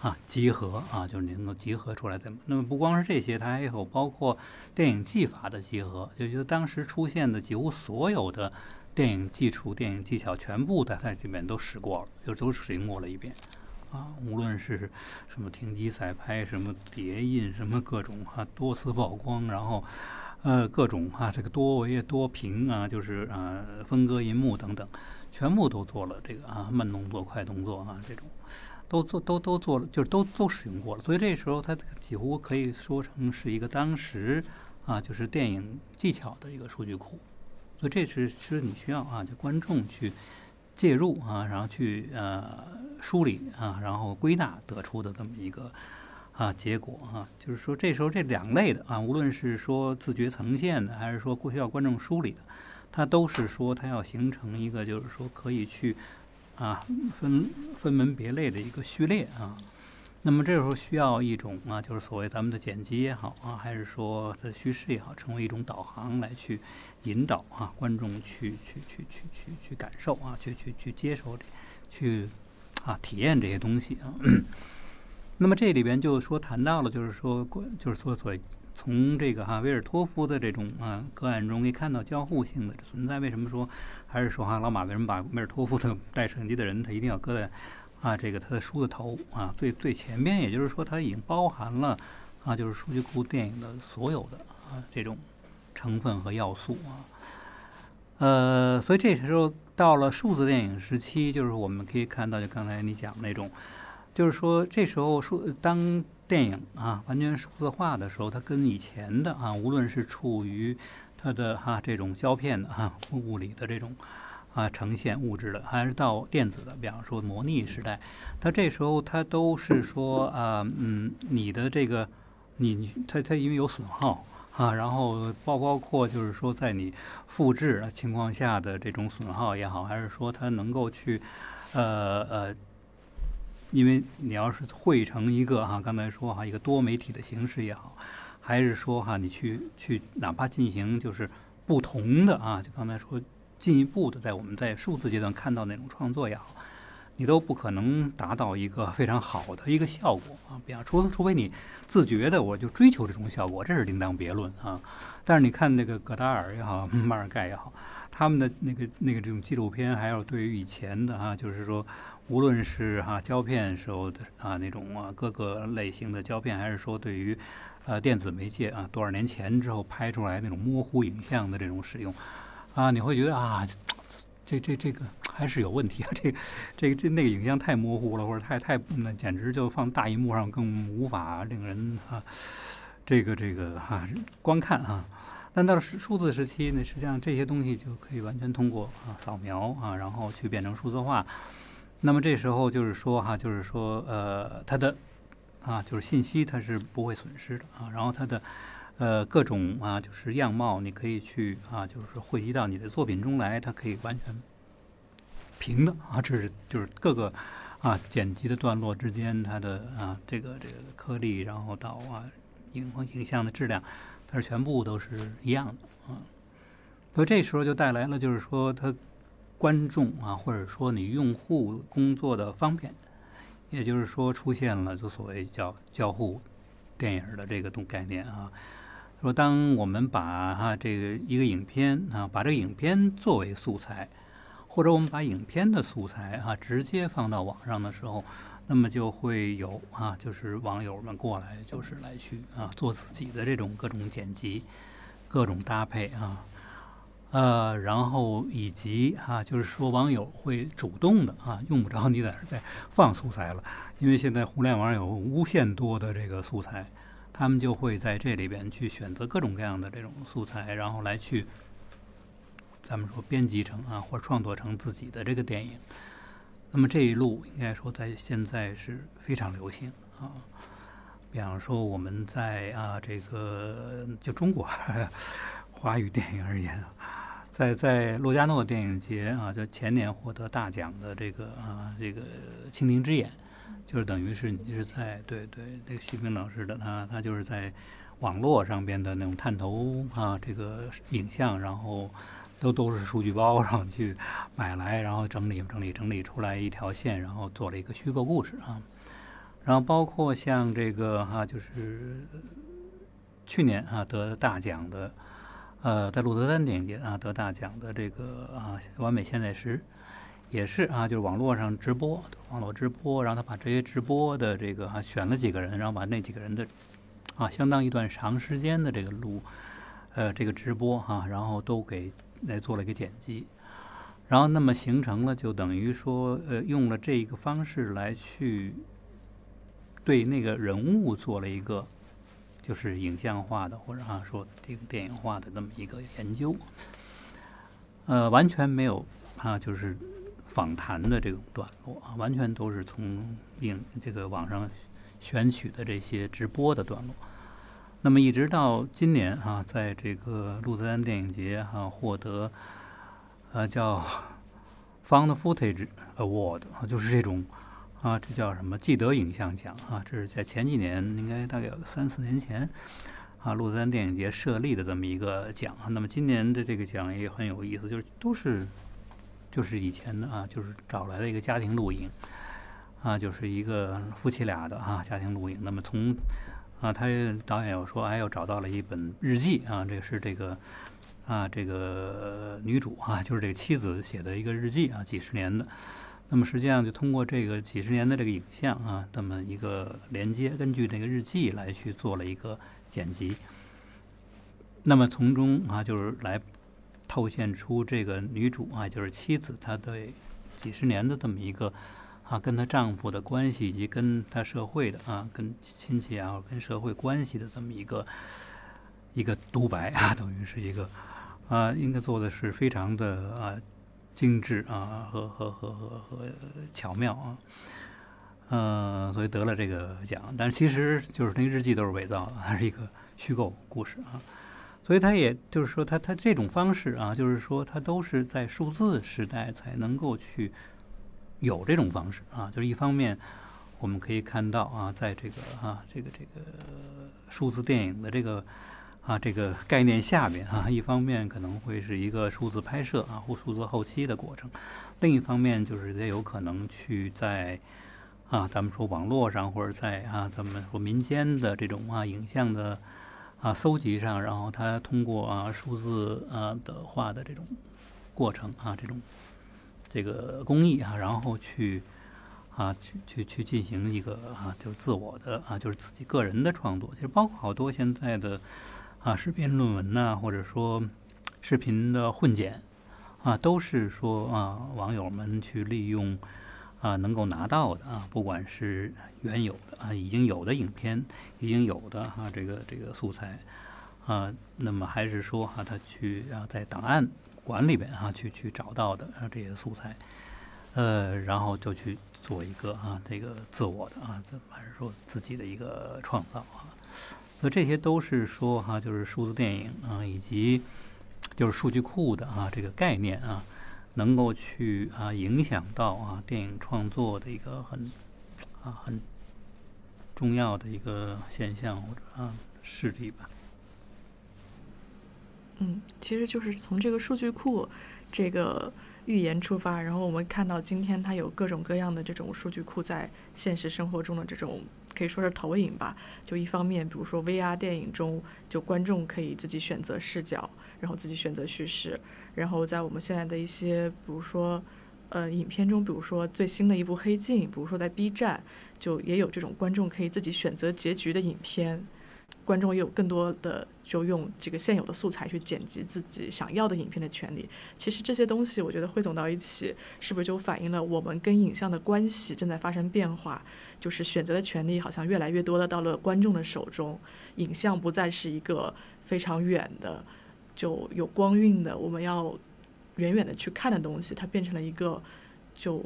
啊集合啊，就是能够集合出来的。那么不光是这些，它还有包括电影技法的集合，也就是当时出现的几乎所有的电影技术、电影技巧，全部在它里面都使过了，就都使用过了一遍啊。无论是什么停机彩拍、什么叠印、什么各种哈多次曝光，然后。呃，各种啊，这个多维多屏啊，就是啊，分割银幕等等，全部都做了这个啊，慢动作、快动作啊，这种都做都都做了，就是都都使用过了。所以这时候它几乎可以说成是一个当时啊，就是电影技巧的一个数据库。所以这是其实你需要啊，就观众去介入啊，然后去呃梳理啊，然后归纳得出的这么一个。啊，结果啊，就是说这时候这两类的啊，无论是说自觉呈现的，还是说需要观众梳理的，它都是说它要形成一个，就是说可以去啊分分门别类的一个序列啊。那么这时候需要一种啊，就是所谓咱们的剪辑也好啊，还是说它的叙事也好，成为一种导航来去引导啊观众去去去去去去感受啊，去去去接受这去啊体验这些东西啊。那么这里边就说谈到了，就是说，就是说，所从这个哈维尔托夫的这种啊个案中可以看到交互性的存在。为什么说还是说哈老马为什么把维尔托夫的 带摄影机的人他一定要搁在啊这个他的书的头啊最最前边？也就是说，它已经包含了啊就是数据库电影的所有的啊这种成分和要素啊。呃，所以这时候到了数字电影时期，就是我们可以看到，就刚才你讲那种。就是说，这时候数当电影啊完全数字化的时候，它跟以前的啊，无论是处于它的哈这种胶片的哈物理的这种啊呈现物质的，还是到电子的，比方说模拟时代，它这时候它都是说啊嗯，你的这个你它它因为有损耗啊，然后包包括就是说在你复制情况下的这种损耗也好，还是说它能够去呃呃。因为你要是汇成一个哈，刚才说哈一个多媒体的形式也好，还是说哈你去去哪怕进行就是不同的啊，就刚才说进一步的在我们在数字阶段看到那种创作也好，你都不可能达到一个非常好的一个效果啊。比方除除非你自觉的我就追求这种效果，这是另当别论啊。但是你看那个戈达尔也好，马尔盖也好，他们的那个那个这种纪录片，还有对于以前的啊，就是说。无论是哈胶片时候的啊那种啊各个类型的胶片，还是说对于呃电子媒介啊多少年前之后拍出来那种模糊影像的这种使用啊，你会觉得啊这这这个还是有问题啊，这这这那个影像太模糊了，或者太太那简直就放大荧幕上更无法令人啊这个这个哈观看啊。但到了数字时期呢，实际上这些东西就可以完全通过啊扫描啊，然后去变成数字化。那么这时候就是说哈，就是说呃，它的啊，就是信息它是不会损失的啊。然后它的呃各种啊，就是样貌，你可以去啊，就是说汇集到你的作品中来，它可以完全平的啊。这是就是各个啊剪辑的段落之间，它的啊这个这个颗粒，然后到啊影影像的质量，它是全部都是一样的啊。所以这时候就带来了，就是说它观众啊，或者说你用户工作的方便，也就是说出现了就所谓叫交互电影的这个动概念啊。说当我们把哈这个一个影片啊，把这个影片作为素材，或者我们把影片的素材啊直接放到网上的时候，那么就会有啊，就是网友们过来，就是来去啊做自己的这种各种剪辑、各种搭配啊。呃，然后以及啊，就是说网友会主动的啊，用不着你在这再放素材了，因为现在互联网有无限多的这个素材，他们就会在这里边去选择各种各样的这种素材，然后来去咱们说编辑成啊，或创作成自己的这个电影。那么这一路应该说在现在是非常流行啊。比方说我们在啊这个就中国 华语电影而言啊。在在洛迦诺电影节啊，就前年获得大奖的这个啊，这个《蜻蜓之眼》，就是等于是你是在对对，这个徐冰老师的他他就是在网络上边的那种探头啊，这个影像，然后都都是数据包上去买来，然后整理整理整理出来一条线，然后做了一个虚构故事啊。然后包括像这个哈，就是去年啊得大奖的。呃，在鹿特丹电影节啊得大奖的这个啊完美现在时，也是啊，就是网络上直播，网络直播，然后他把这些直播的这个啊选了几个人，然后把那几个人的啊相当一段长时间的这个录呃这个直播哈，然后都给来做了一个剪辑，然后那么形成了就等于说呃用了这一个方式来去对那个人物做了一个。就是影像化的，或者啊说这个电影化的那么一个研究，呃，完全没有啊，就是访谈的这种段落啊，完全都是从影这个网上选取的这些直播的段落。那么一直到今年啊，在这个鹿特丹电影节哈获得呃叫 Found Footage Award 啊，就是这种。啊，这叫什么？记得影像奖啊！这是在前几年，应该大概有三四年前，啊，鹿特丹电影节设立的这么一个奖。那么今年的这个奖也很有意思，就是都是就是以前的啊，就是找来的一个家庭录影，啊，就是一个夫妻俩的啊家庭录影。那么从啊，他导演又说，哎，又找到了一本日记啊，这个是这个啊，这个女主啊，就是这个妻子写的一个日记啊，几十年的。那么实际上就通过这个几十年的这个影像啊，这么一个连接，根据这个日记来去做了一个剪辑。那么从中啊，就是来透现出这个女主啊，就是妻子，她对几十年的这么一个啊，跟她丈夫的关系，以及跟她社会的啊，跟亲戚啊，跟社会关系的这么一个一个独白啊，等于是一个啊，应该做的是非常的啊。精致啊，和和和和和巧妙啊，嗯，所以得了这个奖。但其实就是那个日记都是伪造的，它是一个虚构故事啊。所以它也就是说，它它这种方式啊，就是说它都是在数字时代才能够去有这种方式啊。就是一方面我们可以看到啊，在这个啊这个这个数字电影的这个。啊，这个概念下边啊，一方面可能会是一个数字拍摄啊或数字后期的过程，另一方面就是也有可能去在啊，咱们说网络上或者在啊，咱们说民间的这种啊影像的啊搜集上，然后它通过啊数字啊的化的这种过程啊，这种这个工艺啊，然后去啊去去去进行一个啊，就是自我的啊，就是自己个人的创作，其实包括好多现在的。啊，视频论文呐，或者说视频的混剪啊，都是说啊，网友们去利用啊，能够拿到的啊，不管是原有的啊，已经有的影片，已经有的哈，这个这个素材啊，那么还是说哈，他去啊，在档案馆里边啊，去去找到的啊这些素材，呃，然后就去做一个啊，这个自我的啊，还是说自己的一个创造啊。所以这些都是说哈，就是数字电影啊，以及就是数据库的啊这个概念啊，能够去啊影响到啊电影创作的一个很啊很重要的一个现象或者啊事例吧。嗯，其实就是从这个数据库这个预言出发，然后我们看到今天它有各种各样的这种数据库在现实生活中的这种可以说是投影吧。就一方面，比如说 VR 电影中，就观众可以自己选择视角，然后自己选择叙事。然后在我们现在的一些，比如说呃影片中，比如说最新的一部《黑镜》，比如说在 B 站，就也有这种观众可以自己选择结局的影片。观众有更多的就用这个现有的素材去剪辑自己想要的影片的权利。其实这些东西，我觉得汇总到一起，是不是就反映了我们跟影像的关系正在发生变化？就是选择的权利好像越来越多的到了观众的手中，影像不再是一个非常远的、就有光晕的，我们要远远的去看的东西，它变成了一个就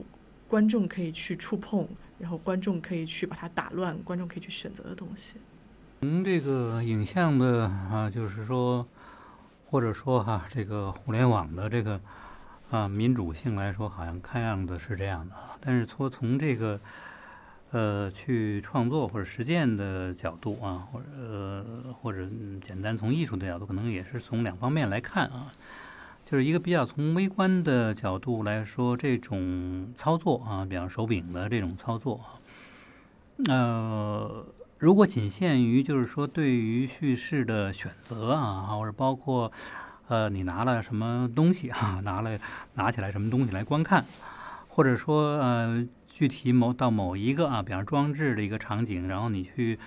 观众可以去触碰，然后观众可以去把它打乱，观众可以去选择的东西。从这个影像的啊，就是说，或者说哈，这个互联网的这个啊民主性来说，好像看样子是这样的啊。但是说从这个呃去创作或者实践的角度啊，或者呃或者简单从艺术的角度，可能也是从两方面来看啊。就是一个比较从微观的角度来说，这种操作啊，比方手柄的这种操作啊，呃。如果仅限于就是说对于叙事的选择啊，或者包括呃你拿了什么东西啊，拿了拿起来什么东西来观看，或者说呃具体某到某一个啊，比方装置的一个场景，然后你去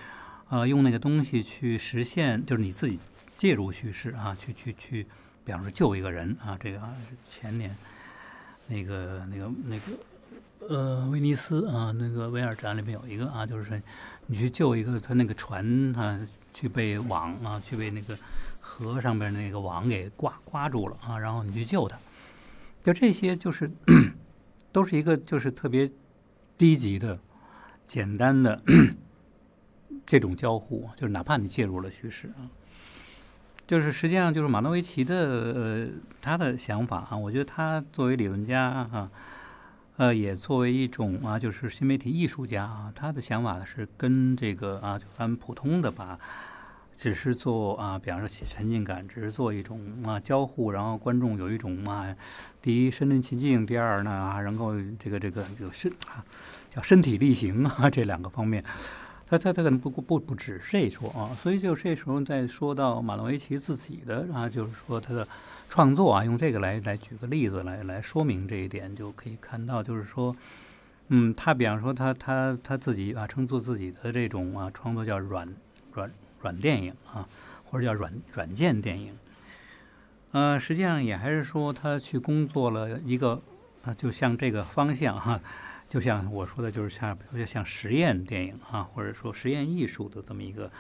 呃用那个东西去实现，就是你自己介入叙事啊，去去去，比方说救一个人啊，这个啊前年那个那个那个。呃，威尼斯啊，那个威尔展里面有一个啊，就是你去救一个他那个船啊，去被网啊，去被那个河上边那个网给挂挂住了啊，然后你去救他，就这些就是 都是一个就是特别低级的、简单的 这种交互，就是哪怕你介入了叙事啊，就是实际上就是马诺维奇的呃他的想法啊，我觉得他作为理论家啊。呃，也作为一种啊，就是新媒体艺术家啊，他的想法是跟这个啊，就咱们普通的吧，只是做啊，比方说沉浸感，只是做一种啊交互，然后观众有一种啊，第一身临其境，第二呢啊，能够这个这个就身啊，叫身体力行啊，这两个方面，他他他可能不不不只是这一说啊，所以就这时候再说到马诺维奇自己的啊，就是说他的。创作啊，用这个来来举个例子来来说明这一点，就可以看到，就是说，嗯，他比方说他他他自己啊，称作自己的这种啊创作叫软软软电影啊，或者叫软软件电影，呃，实际上也还是说他去工作了一个啊，就像这个方向哈，就像我说的，就是像比如说像实验电影啊，或者说实验艺术的这么一个。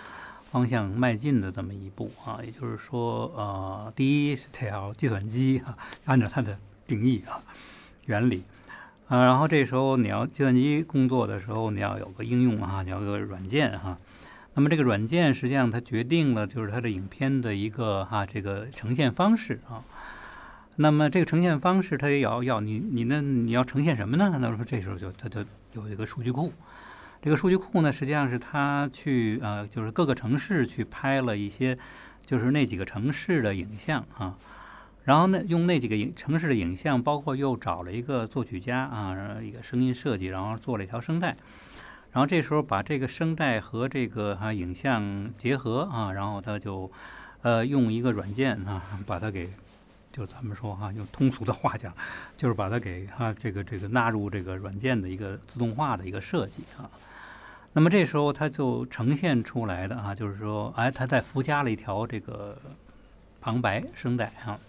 方向迈进的这么一步啊，也就是说，呃，第一是这要计算机啊，按照它的定义啊，原理啊，然后这时候你要计算机工作的时候，你要有个应用啊，你要有个软件哈。那么这个软件实际上它决定了就是它的影片的一个哈这个呈现方式啊。那么这个呈现方式它也要要你你那你要呈现什么呢？那说这时候就它就有一个数据库。这个数据库呢，实际上是他去呃，就是各个城市去拍了一些，就是那几个城市的影像啊，然后呢，用那几个影城市的影像，包括又找了一个作曲家啊，一个声音设计，然后做了一条声带，然后这时候把这个声带和这个哈影像结合啊，然后他就呃用一个软件啊，把它给。就咱们说哈，用通俗的话讲，就是把它给哈这个这个纳入这个软件的一个自动化的一个设计啊。那么这时候它就呈现出来的啊，就是说，哎，它再附加了一条这个旁白声带啊。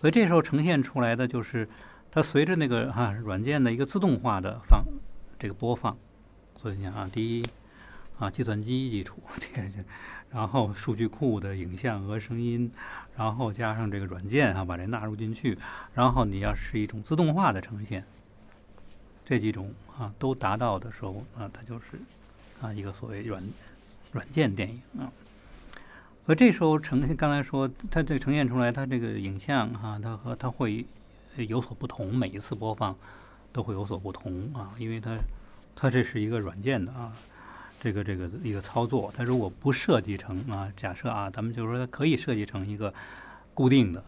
所以这时候呈现出来的就是它随着那个哈软件的一个自动化的放这个播放。所以你看啊，第一啊，计算机基础，然后数据库的影像和声音。然后加上这个软件啊，把这纳入进去，然后你要是一种自动化的呈现，这几种啊都达到的时候啊，它就是啊一个所谓软软件电影啊。所以这时候呈现，刚才说它这呈现出来，它这个影像哈，它和它会有所不同，每一次播放都会有所不同啊，因为它它这是一个软件的啊。这个这个一个操作，它如果不设计成啊，假设啊，咱们就是说它可以设计成一个固定的、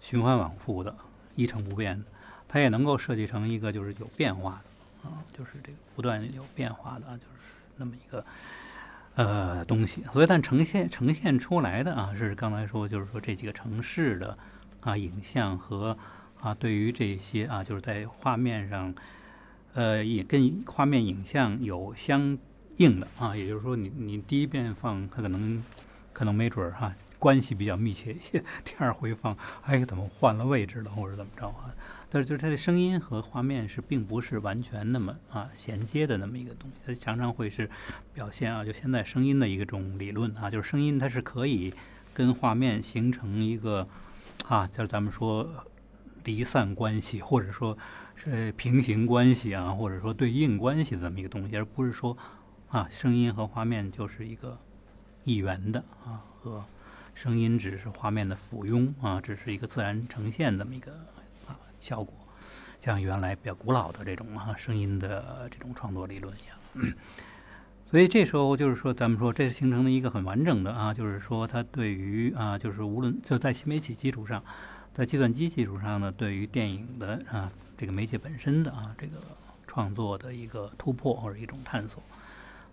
循环往复的、一成不变的，它也能够设计成一个就是有变化的啊，就是这个不断有变化的，就是那么一个呃东西。所以，但呈现呈现出来的啊，是刚才说就是说这几个城市的啊影像和啊对于这些啊就是在画面上呃也跟画面影像有相硬的啊，也就是说你你第一遍放它可能可能没准儿哈。关系比较密切一些，第二回放，哎，怎么换了位置了，或者怎么着啊？但是就是它的声音和画面是并不是完全那么啊衔接的那么一个东西，它常常会是表现啊，就现在声音的一种理论啊，就是声音它是可以跟画面形成一个啊，就是咱们说离散关系，或者说是平行关系啊，或者说对应关系这么一个东西，而不是说啊，声音和画面就是一个一元的啊和。声音只是画面的附庸啊，只是一个自然呈现这么一个啊效果，像原来比较古老的这种啊声音的这种创作理论一样。所以这时候就是说，咱们说这形成了一个很完整的啊，就是说它对于啊，就是无论就在新媒体基础上，在计算机基础上呢，对于电影的啊这个媒介本身的啊这个创作的一个突破或者一种探索。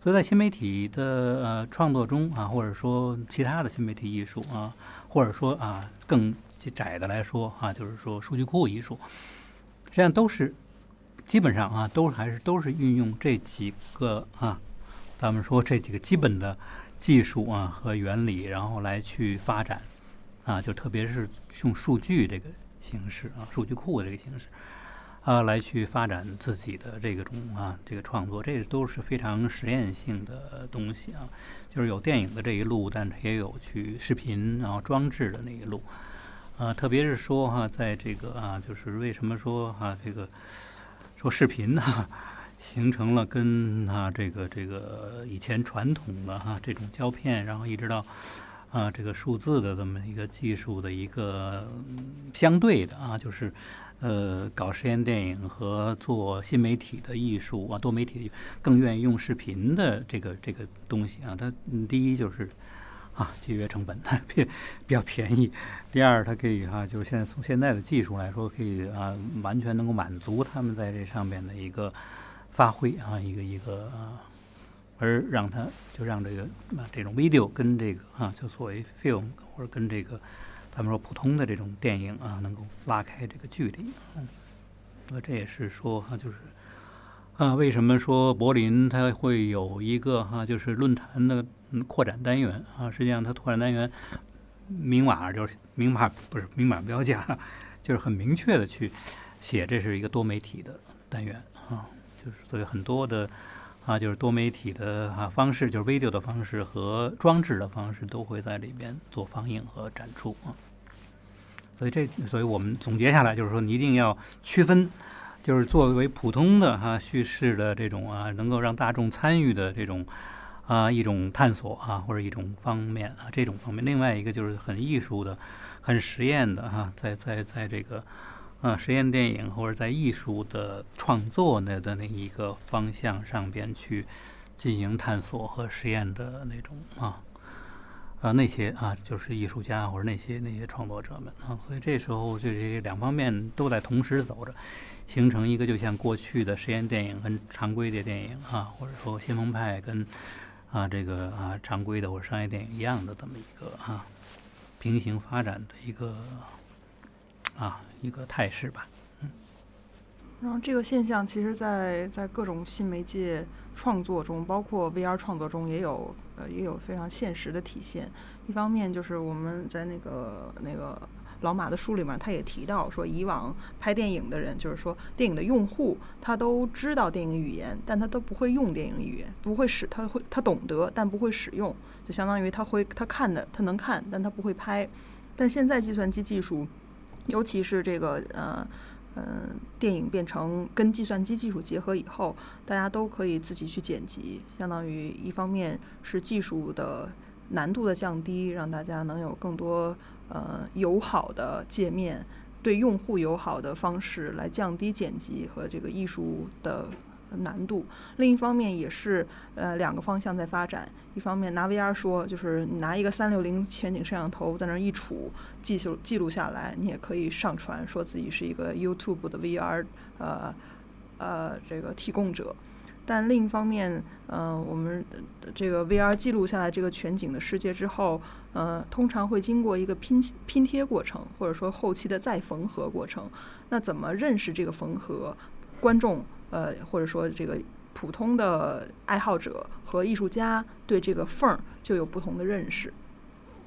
所以在新媒体的呃创作中啊，或者说其他的新媒体艺术啊，或者说啊更窄的来说啊，就是说数据库艺术，实际上都是基本上啊，都还是都是运用这几个啊，咱们说这几个基本的技术啊和原理，然后来去发展啊，就特别是用数据这个形式啊，数据库的这个形式。啊，来去发展自己的这个种啊，这个创作，这都是非常实验性的东西啊。就是有电影的这一路，但是也有去视频然后装置的那一路。啊，特别是说哈，在这个啊，就是为什么说哈，这个说视频呢，形成了跟啊这个这个以前传统的哈这种胶片，然后一直到啊这个数字的这么一个技术的一个相对的啊，就是。呃，搞实验电影和做新媒体的艺术啊，多媒体更愿意用视频的这个这个东西啊。它第一就是啊，节约成本，比比较便宜；第二，它可以哈，就是现在从现在的技术来说，可以啊，完全能够满足他们在这上面的一个发挥啊，一个一个啊，而让它就让这个啊这种 video 跟这个啊，就所谓 film 或者跟这个。咱们说普通的这种电影啊，能够拉开这个距离，嗯，那这也是说哈，就是啊，为什么说柏林它会有一个哈，就是论坛的扩展单元啊？实际上它拓展单元明码就是明码不是明码标价，就是很明确的去写这是一个多媒体的单元啊，就是所以很多的啊，就是多媒体的啊方式，就是 video 的方式和装置的方式都会在里边做放映和展出啊。所以这，所以我们总结下来就是说，你一定要区分，就是作为普通的哈叙事的这种啊，能够让大众参与的这种啊一种探索啊，或者一种方面啊这种方面。另外一个就是很艺术的、很实验的哈，在在在这个啊实验电影或者在艺术的创作那的那一个方向上边去进行探索和实验的那种啊。啊，那些啊，就是艺术家或者那些那些创作者们啊，所以这时候就这两方面都在同时走着，形成一个就像过去的实验电影跟常规的电影啊，或者说先锋派跟啊这个啊常规的或者商业电影一样的这么一个啊平行发展的一个啊一个态势吧。嗯，然后这个现象其实，在在各种新媒介。创作中，包括 VR 创作中，也有呃也有非常现实的体现。一方面就是我们在那个那个老马的书里面，他也提到说，以往拍电影的人，就是说电影的用户，他都知道电影语言，但他都不会用电影语言，不会使他会他懂得，但不会使用，就相当于他会他看的他能看，但他不会拍。但现在计算机技术，尤其是这个呃。嗯，电影变成跟计算机技术结合以后，大家都可以自己去剪辑，相当于一方面是技术的难度的降低，让大家能有更多呃友好的界面，对用户友好的方式来降低剪辑和这个艺术的难度。另一方面也是呃两个方向在发展，一方面拿 VR 说，就是拿一个三六零全景摄像头在那儿一杵，记录记录下来，你也可以上传，说自己是一个 YouTube 的 VR 呃呃这个提供者。但另一方面，嗯，我们这个 VR 记录下来这个全景的世界之后，呃，通常会经过一个拼拼贴过程，或者说后期的再缝合过程。那怎么认识这个缝合？观众，呃，或者说这个普通的爱好者和艺术家对这个缝儿就有不同的认识。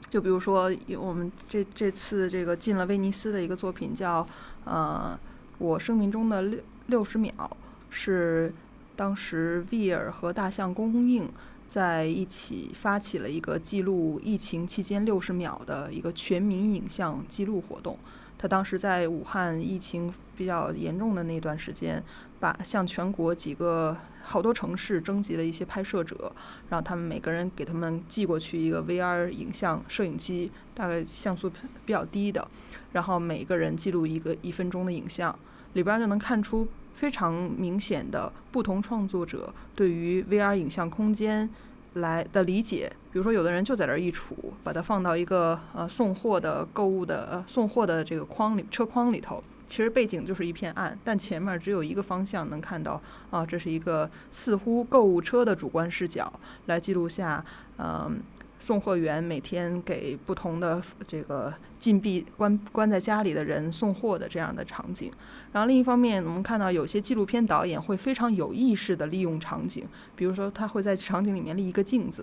就比如说，我们这这次这个进了威尼斯的一个作品叫呃，我生命中的六六十秒是。当时 v 尔和大象公映在一起发起了一个记录疫情期间六十秒的一个全民影像记录活动。他当时在武汉疫情比较严重的那段时间，把向全国几个好多城市征集了一些拍摄者，让他们每个人给他们寄过去一个 VR 影像摄影机，大概像素比较低的，然后每个人记录一个一分钟的影像，里边就能看出。非常明显的不同创作者对于 VR 影像空间来的理解，比如说有的人就在这儿一杵，把它放到一个呃送货的购物的呃送货的这个框里车筐里头，其实背景就是一片暗，但前面只有一个方向能看到啊，这是一个似乎购物车的主观视角来记录下嗯。送货员每天给不同的这个禁闭关关在家里的人送货的这样的场景，然后另一方面，我们看到有些纪录片导演会非常有意识的利用场景，比如说他会在场景里面立一个镜子，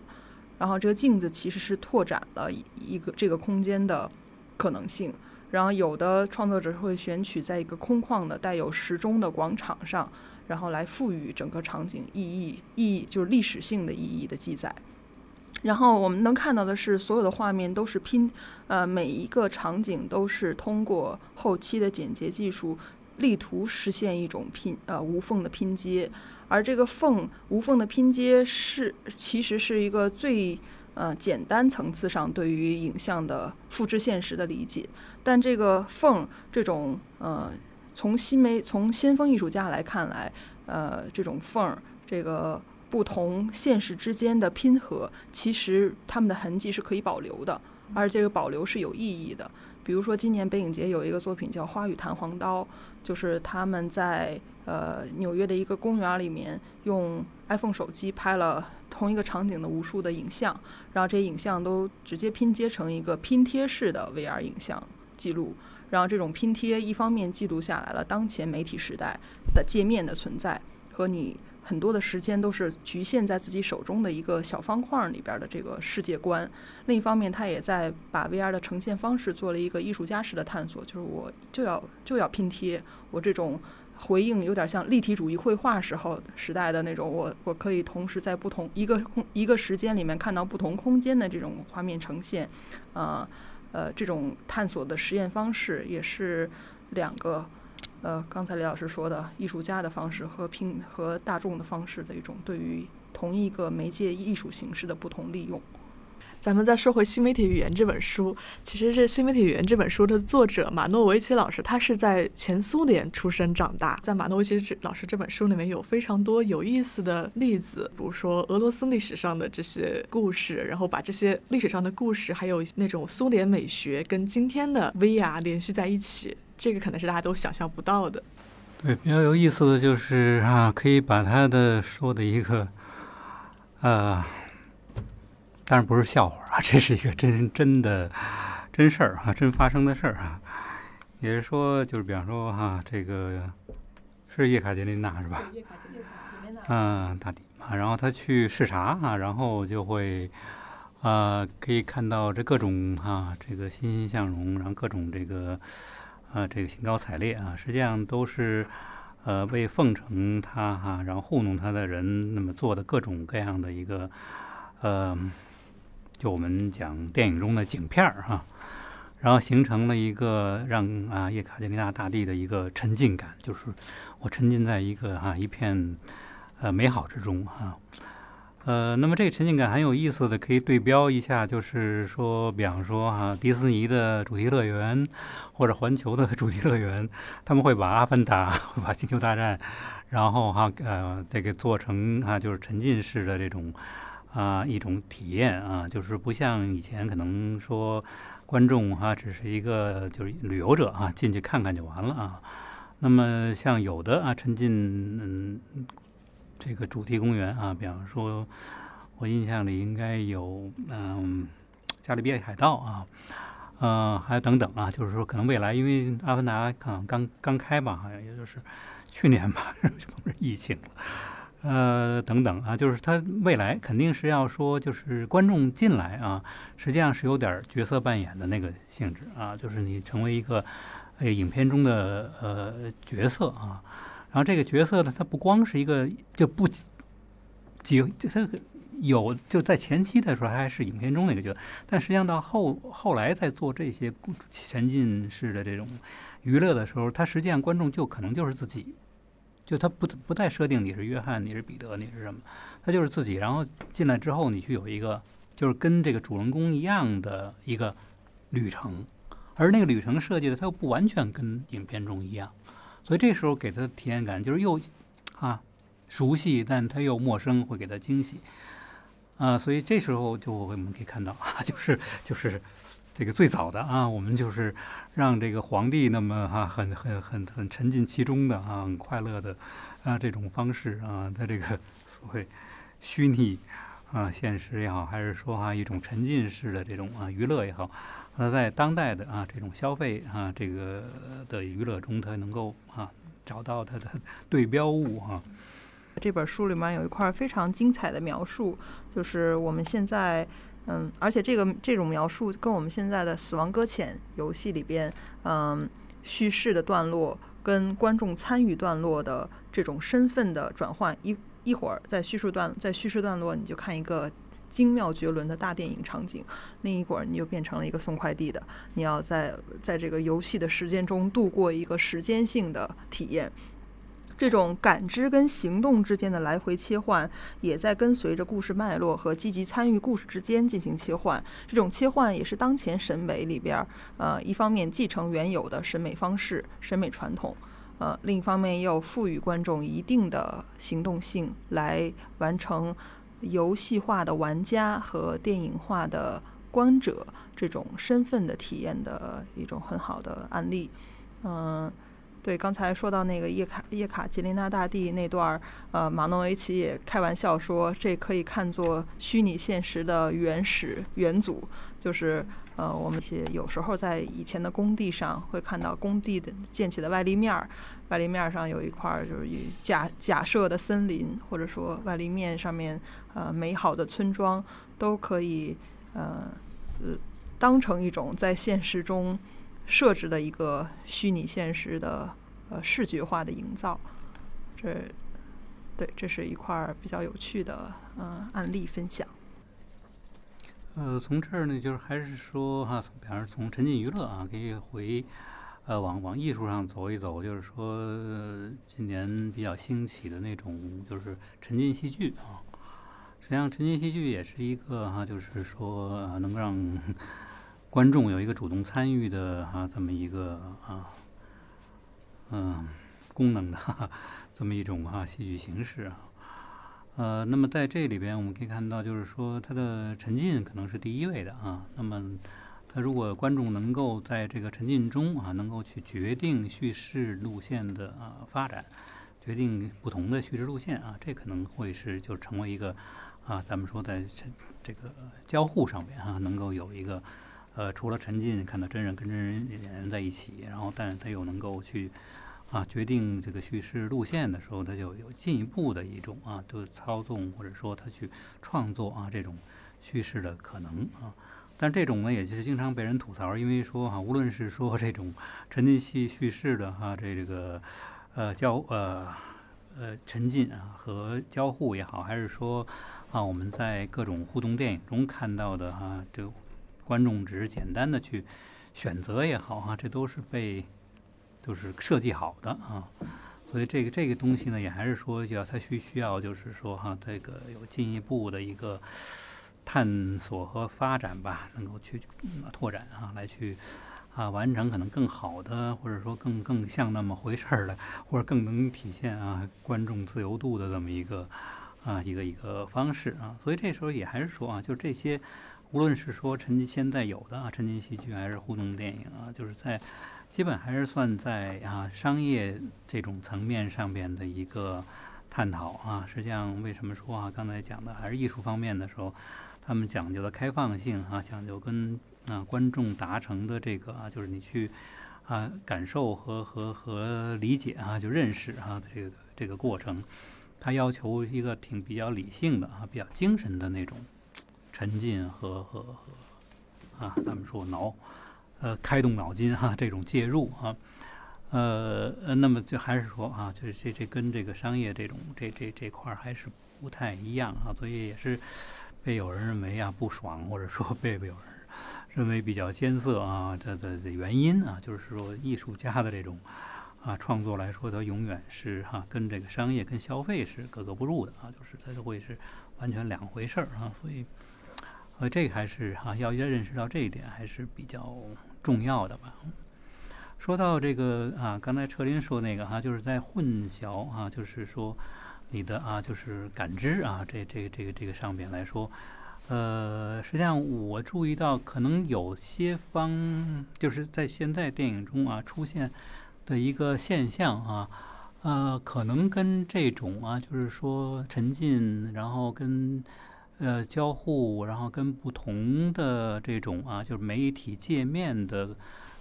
然后这个镜子其实是拓展了一个这个空间的可能性，然后有的创作者会选取在一个空旷的带有时钟的广场上，然后来赋予整个场景意义意义就是历史性的意义的记载。然后我们能看到的是，所有的画面都是拼，呃，每一个场景都是通过后期的剪接技术，力图实现一种拼，呃，无缝的拼接。而这个缝无缝的拼接是，其实是一个最，呃，简单层次上对于影像的复制现实的理解。但这个缝这种，呃，从新媒从先锋艺术家来看来，呃，这种缝这个。不同现实之间的拼合，其实他们的痕迹是可以保留的，而这个保留是有意义的。比如说，今年北影节有一个作品叫《花与弹簧刀》，就是他们在呃纽约的一个公园里面用 iPhone 手机拍了同一个场景的无数的影像，然后这些影像都直接拼接成一个拼贴式的 VR 影像记录。然后这种拼贴一方面记录下来了当前媒体时代的界面的存在和你。很多的时间都是局限在自己手中的一个小方块里边的这个世界观。另一方面，他也在把 VR 的呈现方式做了一个艺术家式的探索，就是我就要就要拼贴，我这种回应有点像立体主义绘画时候时代的那种，我我可以同时在不同一个空一个时间里面看到不同空间的这种画面呈现。呃呃，这种探索的实验方式也是两个。呃，刚才李老师说的艺术家的方式和拼和大众的方式的一种对于同一个媒介艺术形式的不同利用。咱们再说回《新媒体语言》这本书，其实这《新媒体语言》这本书的作者马诺维奇老师，他是在前苏联出生长大。在马诺维奇这老师这本书里面有非常多有意思的例子，比如说俄罗斯历史上的这些故事，然后把这些历史上的故事还有那种苏联美学跟今天的 VR 联系在一起。这个可能是大家都想象不到的。对，比较有意思的就是啊，可以把他的说的一个，呃，当然不是笑话啊，这是一个真真的真事儿啊，真发生的事儿啊。也是说，就是比方说哈，这个是叶卡捷琳娜是吧？叶卡捷琳娜。嗯，大帝嘛，然后他去视察啊，然后就会啊，可以看到这各种哈，这个欣欣向荣，然后各种这个。啊，这个兴高采烈啊，实际上都是，呃，为奉承他哈，然后糊弄他的人，那么做的各种各样的一个，呃，就我们讲电影中的景片儿哈，然后形成了一个让啊叶卡捷琳娜大帝的一个沉浸感，就是我沉浸在一个哈一片呃美好之中哈。呃，那么这个沉浸感很有意思的，可以对标一下，就是说，比方说哈，迪士尼的主题乐园或者环球的主题乐园，他们会把《阿凡达》会 把《星球大战》，然后哈呃这个做成啊就是沉浸式的这种啊一种体验啊，就是不像以前可能说观众哈只是一个就是旅游者啊进去看看就完了啊。那么像有的啊沉浸嗯这个主题公园啊，比方说我印象里应该有嗯加勒比海盗啊。呃，还有等等啊，就是说，可能未来因为《阿凡达》可能刚刚开吧，好像也就是去年吧，就不是疫情了，呃，等等啊，就是它未来肯定是要说，就是观众进来啊，实际上是有点角色扮演的那个性质啊，就是你成为一个呃影片中的呃角色啊，然后这个角色呢，它不光是一个就不几它。有就在前期的时候还是影片中那个角色，但实际上到后后来在做这些前进式的这种娱乐的时候，他实际上观众就可能就是自己，就他不不带设定你是约翰，你是彼得，你是什么，他就是自己。然后进来之后，你去有一个就是跟这个主人公一样的一个旅程，而那个旅程设计的他又不完全跟影片中一样，所以这时候给他的体验感就是又啊熟悉，但他又陌生，会给他惊喜。啊，所以这时候就我们可以看到啊，就是就是这个最早的啊，我们就是让这个皇帝那么哈很很很很沉浸其中的啊，很快乐的啊这种方式啊，他这个所谓虚拟啊现实也好，还是说哈一种沉浸式的这种啊娱乐也好，那在当代的啊这种消费啊这个的娱乐中，它能够啊找到它的对标物哈。这本书里面有一块非常精彩的描述，就是我们现在，嗯，而且这个这种描述跟我们现在的《死亡搁浅》游戏里边，嗯，叙事的段落跟观众参与段落的这种身份的转换，一一会儿在叙述段在叙事段落你就看一个精妙绝伦的大电影场景，另一会儿你就变成了一个送快递的，你要在在这个游戏的时间中度过一个时间性的体验。这种感知跟行动之间的来回切换，也在跟随着故事脉络和积极参与故事之间进行切换。这种切换也是当前审美里边儿，呃，一方面继承原有的审美方式、审美传统，呃，另一方面又赋予观众一定的行动性，来完成游戏化的玩家和电影化的观者这种身份的体验的一种很好的案例，嗯。对，刚才说到那个叶卡叶卡捷琳娜大帝那段儿，呃，马诺维奇也开玩笑说，这可以看作虚拟现实的原始元祖。就是呃，我们些有时候在以前的工地上会看到工地的建起的外立面儿，外立面上有一块儿就是假假设的森林，或者说外立面上面呃美好的村庄，都可以呃呃当成一种在现实中。设置的一个虚拟现实的呃视觉化的营造，这对这是一块比较有趣的呃案例分享。呃，从这儿呢，就是还是说哈，比方说从沉浸娱乐啊，可以回呃往往艺术上走一走，就是说今年比较兴起的那种就是沉浸戏剧啊。实际上，沉浸戏剧也是一个哈，就是说能让。观众有一个主动参与的哈，这么一个啊，嗯，功能的这么一种哈戏剧形式啊，呃，那么在这里边我们可以看到，就是说它的沉浸可能是第一位的啊。那么，他如果观众能够在这个沉浸中啊，能够去决定叙事路线的啊发展，决定不同的叙事路线啊，这可能会是就成为一个啊，咱们说在这个交互上面哈，能够有一个。呃，除了沉浸看到真人跟真人演员在一起，然后，但他又能够去啊决定这个叙事路线的时候，他就有进一步的一种啊，就操纵或者说他去创作啊这种叙事的可能啊。但这种呢，也就是经常被人吐槽，因为说哈，无论是说这种沉浸式叙事的哈，这这个呃交呃呃沉浸啊和交互也好，还是说啊我们在各种互动电影中看到的哈这。观众只是简单的去选择也好哈，这都是被就是设计好的啊，所以这个这个东西呢，也还是说要它需需要就是说哈，这个有进一步的一个探索和发展吧，能够去拓展啊，来去啊完成可能更好的，或者说更更像那么回事儿的，或者更能体现啊观众自由度的这么一个啊一个一个方式啊。所以这时候也还是说啊，就这些，无论是说沉浸现在有的啊沉浸戏剧，还是互动电影啊，就是在基本还是算在啊商业这种层面上边的一个探讨啊。实际上为什么说啊刚才讲的还是艺术方面的时候。他们讲究的开放性啊，讲究跟啊观众达成的这个啊，就是你去啊感受和和和理解啊，就认识啊这个这个过程，他要求一个挺比较理性的啊，比较精神的那种沉浸和和和啊，咱们说脑呃开动脑筋哈这种介入啊，呃呃，那么就还是说啊，就是这这跟这个商业这种这这这块儿还是不太一样啊，所以也是。被有人认为啊不爽，或者说 被有人认为比较艰涩啊这的的原因啊，就是说艺术家的这种啊创作来说，它永远是哈跟这个商业跟消费是格格不入的啊，就是它会是完全两回事儿啊，所以呃这个还是哈要要认识到这一点还是比较重要的吧。说到这个啊，刚才车林说那个哈，就是在混淆啊，就是说。你的啊，就是感知啊，这这个这个这个上边来说，呃，实际上我注意到，可能有些方就是在现在电影中啊出现的一个现象啊，呃，可能跟这种啊，就是说沉浸，然后跟呃交互，然后跟不同的这种啊，就是媒体界面的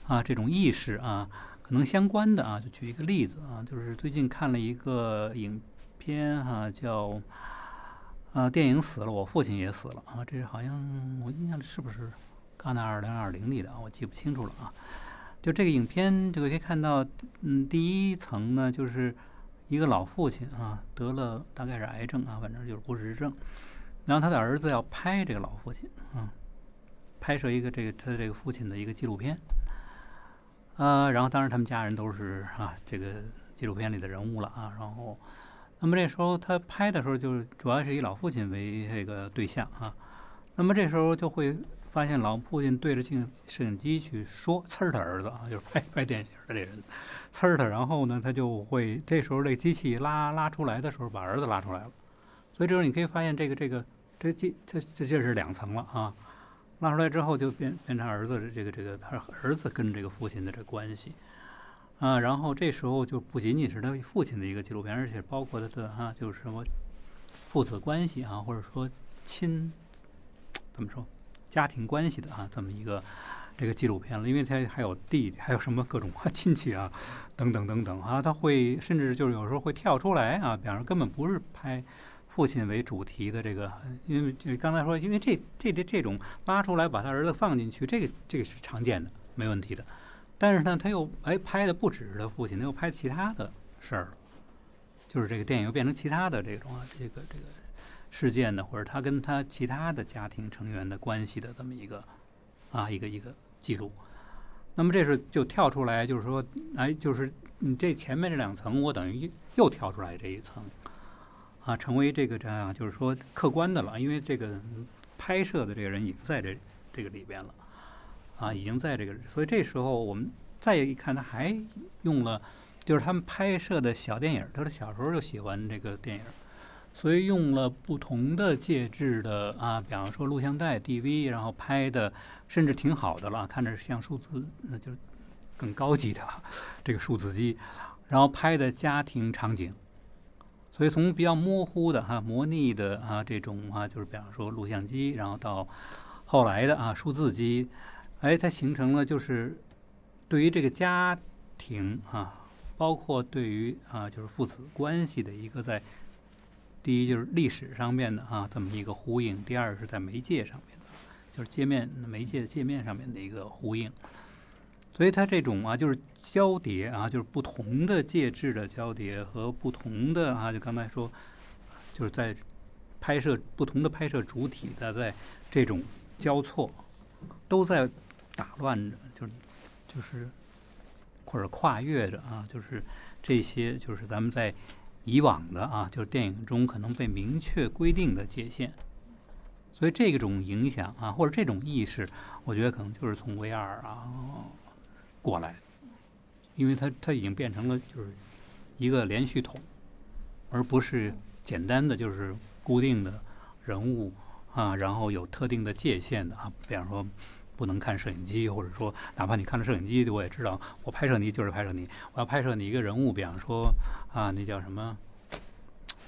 啊这种意识啊，可能相关的啊。就举一个例子啊，就是最近看了一个影。片哈叫啊，电影死了，我父亲也死了啊。这是好像我印象里是不是《戛纳二零二零》里的啊我记不清楚了啊。就这个影片，这个可以看到，嗯，第一层呢，就是一个老父亲啊，得了大概是癌症啊，反正就是不治之症。然后他的儿子要拍这个老父亲嗯，拍摄一个这个他的这个父亲的一个纪录片。呃，然后当然他们家人都是啊，这个纪录片里的人物了啊，然后。那么这时候他拍的时候，就是主要是以老父亲为这个对象啊。那么这时候就会发现老父亲对着镜摄影机去说：“呲儿他儿子啊，就是拍拍电影的这人，呲儿他。”然后呢，他就会这时候这机器拉拉出来的时候，把儿子拉出来了。所以这时候你可以发现，这个这个这机这这这是两层了啊。拉出来之后就变变成儿子的这个这个他儿子跟这个父亲的这关系。啊，然后这时候就不仅仅是他父亲的一个纪录片，而且包括他的哈，就是什么父子关系啊，或者说亲怎么说家庭关系的啊，这么一个这个纪录片了。因为他还有弟弟，还有什么各种亲戚啊，等等等等啊，他会甚至就是有时候会跳出来啊，比方说根本不是拍父亲为主题的这个，因为就刚才说，因为这这这这种拉出来把他儿子放进去，这个这个是常见的，没问题的。但是呢，他又哎拍的不只是他父亲，他又拍其他的事儿了，就是这个电影又变成其他的这种啊，这个这个事件的，或者他跟他其他的家庭成员的关系的这么一个啊一个一个记录。那么这是就跳出来，就是说，哎，就是你这前面这两层，我等于又又跳出来这一层啊，成为这个这样，就是说客观的了，因为这个拍摄的这个人已经在这这个里边了。啊，已经在这个，所以这时候我们再一看，他还用了，就是他们拍摄的小电影，他说小时候就喜欢这个电影，所以用了不同的介质的啊，比方说录像带、DV，然后拍的甚至挺好的了，看着像数字，那就更高级的 这个数字机，然后拍的家庭场景，所以从比较模糊的哈、模拟的啊这种啊，就是比方说录像机，然后到后来的啊数字机。哎，它形成了就是对于这个家庭啊，包括对于啊就是父子关系的一个在第一就是历史上面的啊这么一个呼应，第二是在媒介上面的，就是界面媒介界面上面的一个呼应。所以它这种啊就是交叠啊，就是不同的介质的交叠和不同的啊，就刚才说就是在拍摄不同的拍摄主体的在这种交错都在。打乱着，就是就是或者跨越着啊，就是这些就是咱们在以往的啊，就是电影中可能被明确规定的界限。所以这种影响啊，或者这种意识，我觉得可能就是从 VR 啊，过来，因为它它已经变成了就是一个连续统，而不是简单的就是固定的人物啊，然后有特定的界限的啊，比方说不能看摄影机，或者说哪怕你看了摄影机，我也知道我拍摄你就是拍摄你，我要拍摄你一个人物，比方说啊，那叫什么？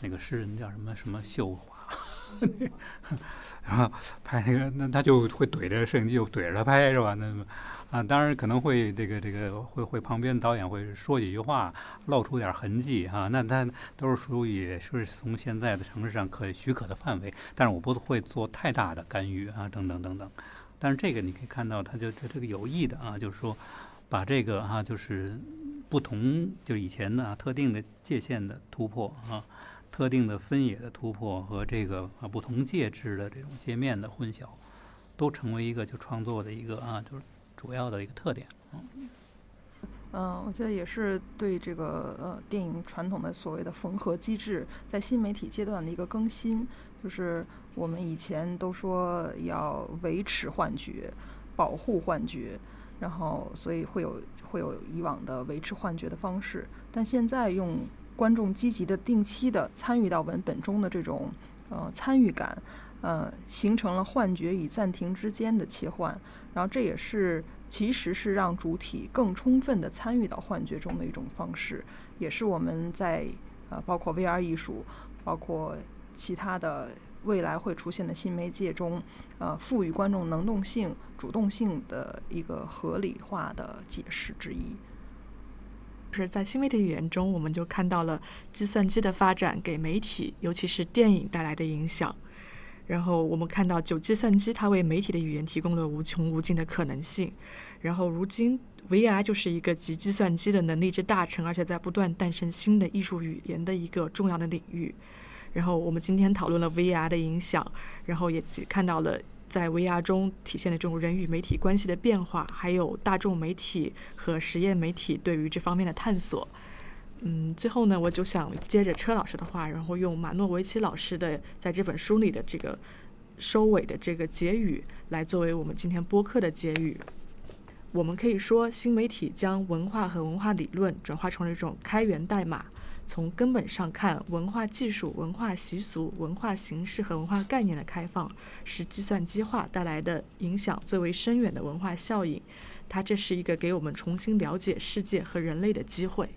那个诗人叫什么什么秀华。然后拍那个，那他就会怼着摄影机，就怼着他拍，是吧？那啊，当然可能会这个这个会会旁边导演会说几句话，露出点痕迹哈。那他都是属于是从现在的城市上可许可的范围，但是我不会做太大的干预啊，等等等等。但是这个你可以看到，他就他这个有意的啊，就是说把这个哈，就是不同就以前的特定的界限的突破啊。特定的分野的突破和这个啊不同介质的这种界面的混淆，都成为一个就创作的一个啊就是主要的一个特点。嗯，我觉得也是对这个呃电影传统的所谓的缝合机制，在新媒体阶段的一个更新。就是我们以前都说要维持幻觉、保护幻觉，然后所以会有会有以往的维持幻觉的方式，但现在用。观众积极的、定期的参与到文本中的这种呃参与感，呃，形成了幻觉与暂停之间的切换。然后这也是其实是让主体更充分的参与到幻觉中的一种方式，也是我们在呃包括 VR 艺术，包括其他的未来会出现的新媒介中，呃，赋予观众能动性、主动性的一个合理化的解释之一。是在新媒体语言中，我们就看到了计算机的发展给媒体，尤其是电影带来的影响。然后我们看到，就计算机它为媒体的语言提供了无穷无尽的可能性。然后如今，VR 就是一个集计算机的能力之大成，而且在不断诞生新的艺术语言的一个重要的领域。然后我们今天讨论了 VR 的影响，然后也看到了。在 VR 中体现的这种人与媒体关系的变化，还有大众媒体和实验媒体对于这方面的探索。嗯，最后呢，我就想接着车老师的话，然后用马诺维奇老师的在这本书里的这个收尾的这个结语，来作为我们今天播客的结语。我们可以说，新媒体将文化和文化理论转化成了一种开源代码。从根本上看，文化技术、文化习俗、文化形式和文化概念的开放，是计算机化带来的影响最为深远的文化效应。它这是一个给我们重新了解世界和人类的机会。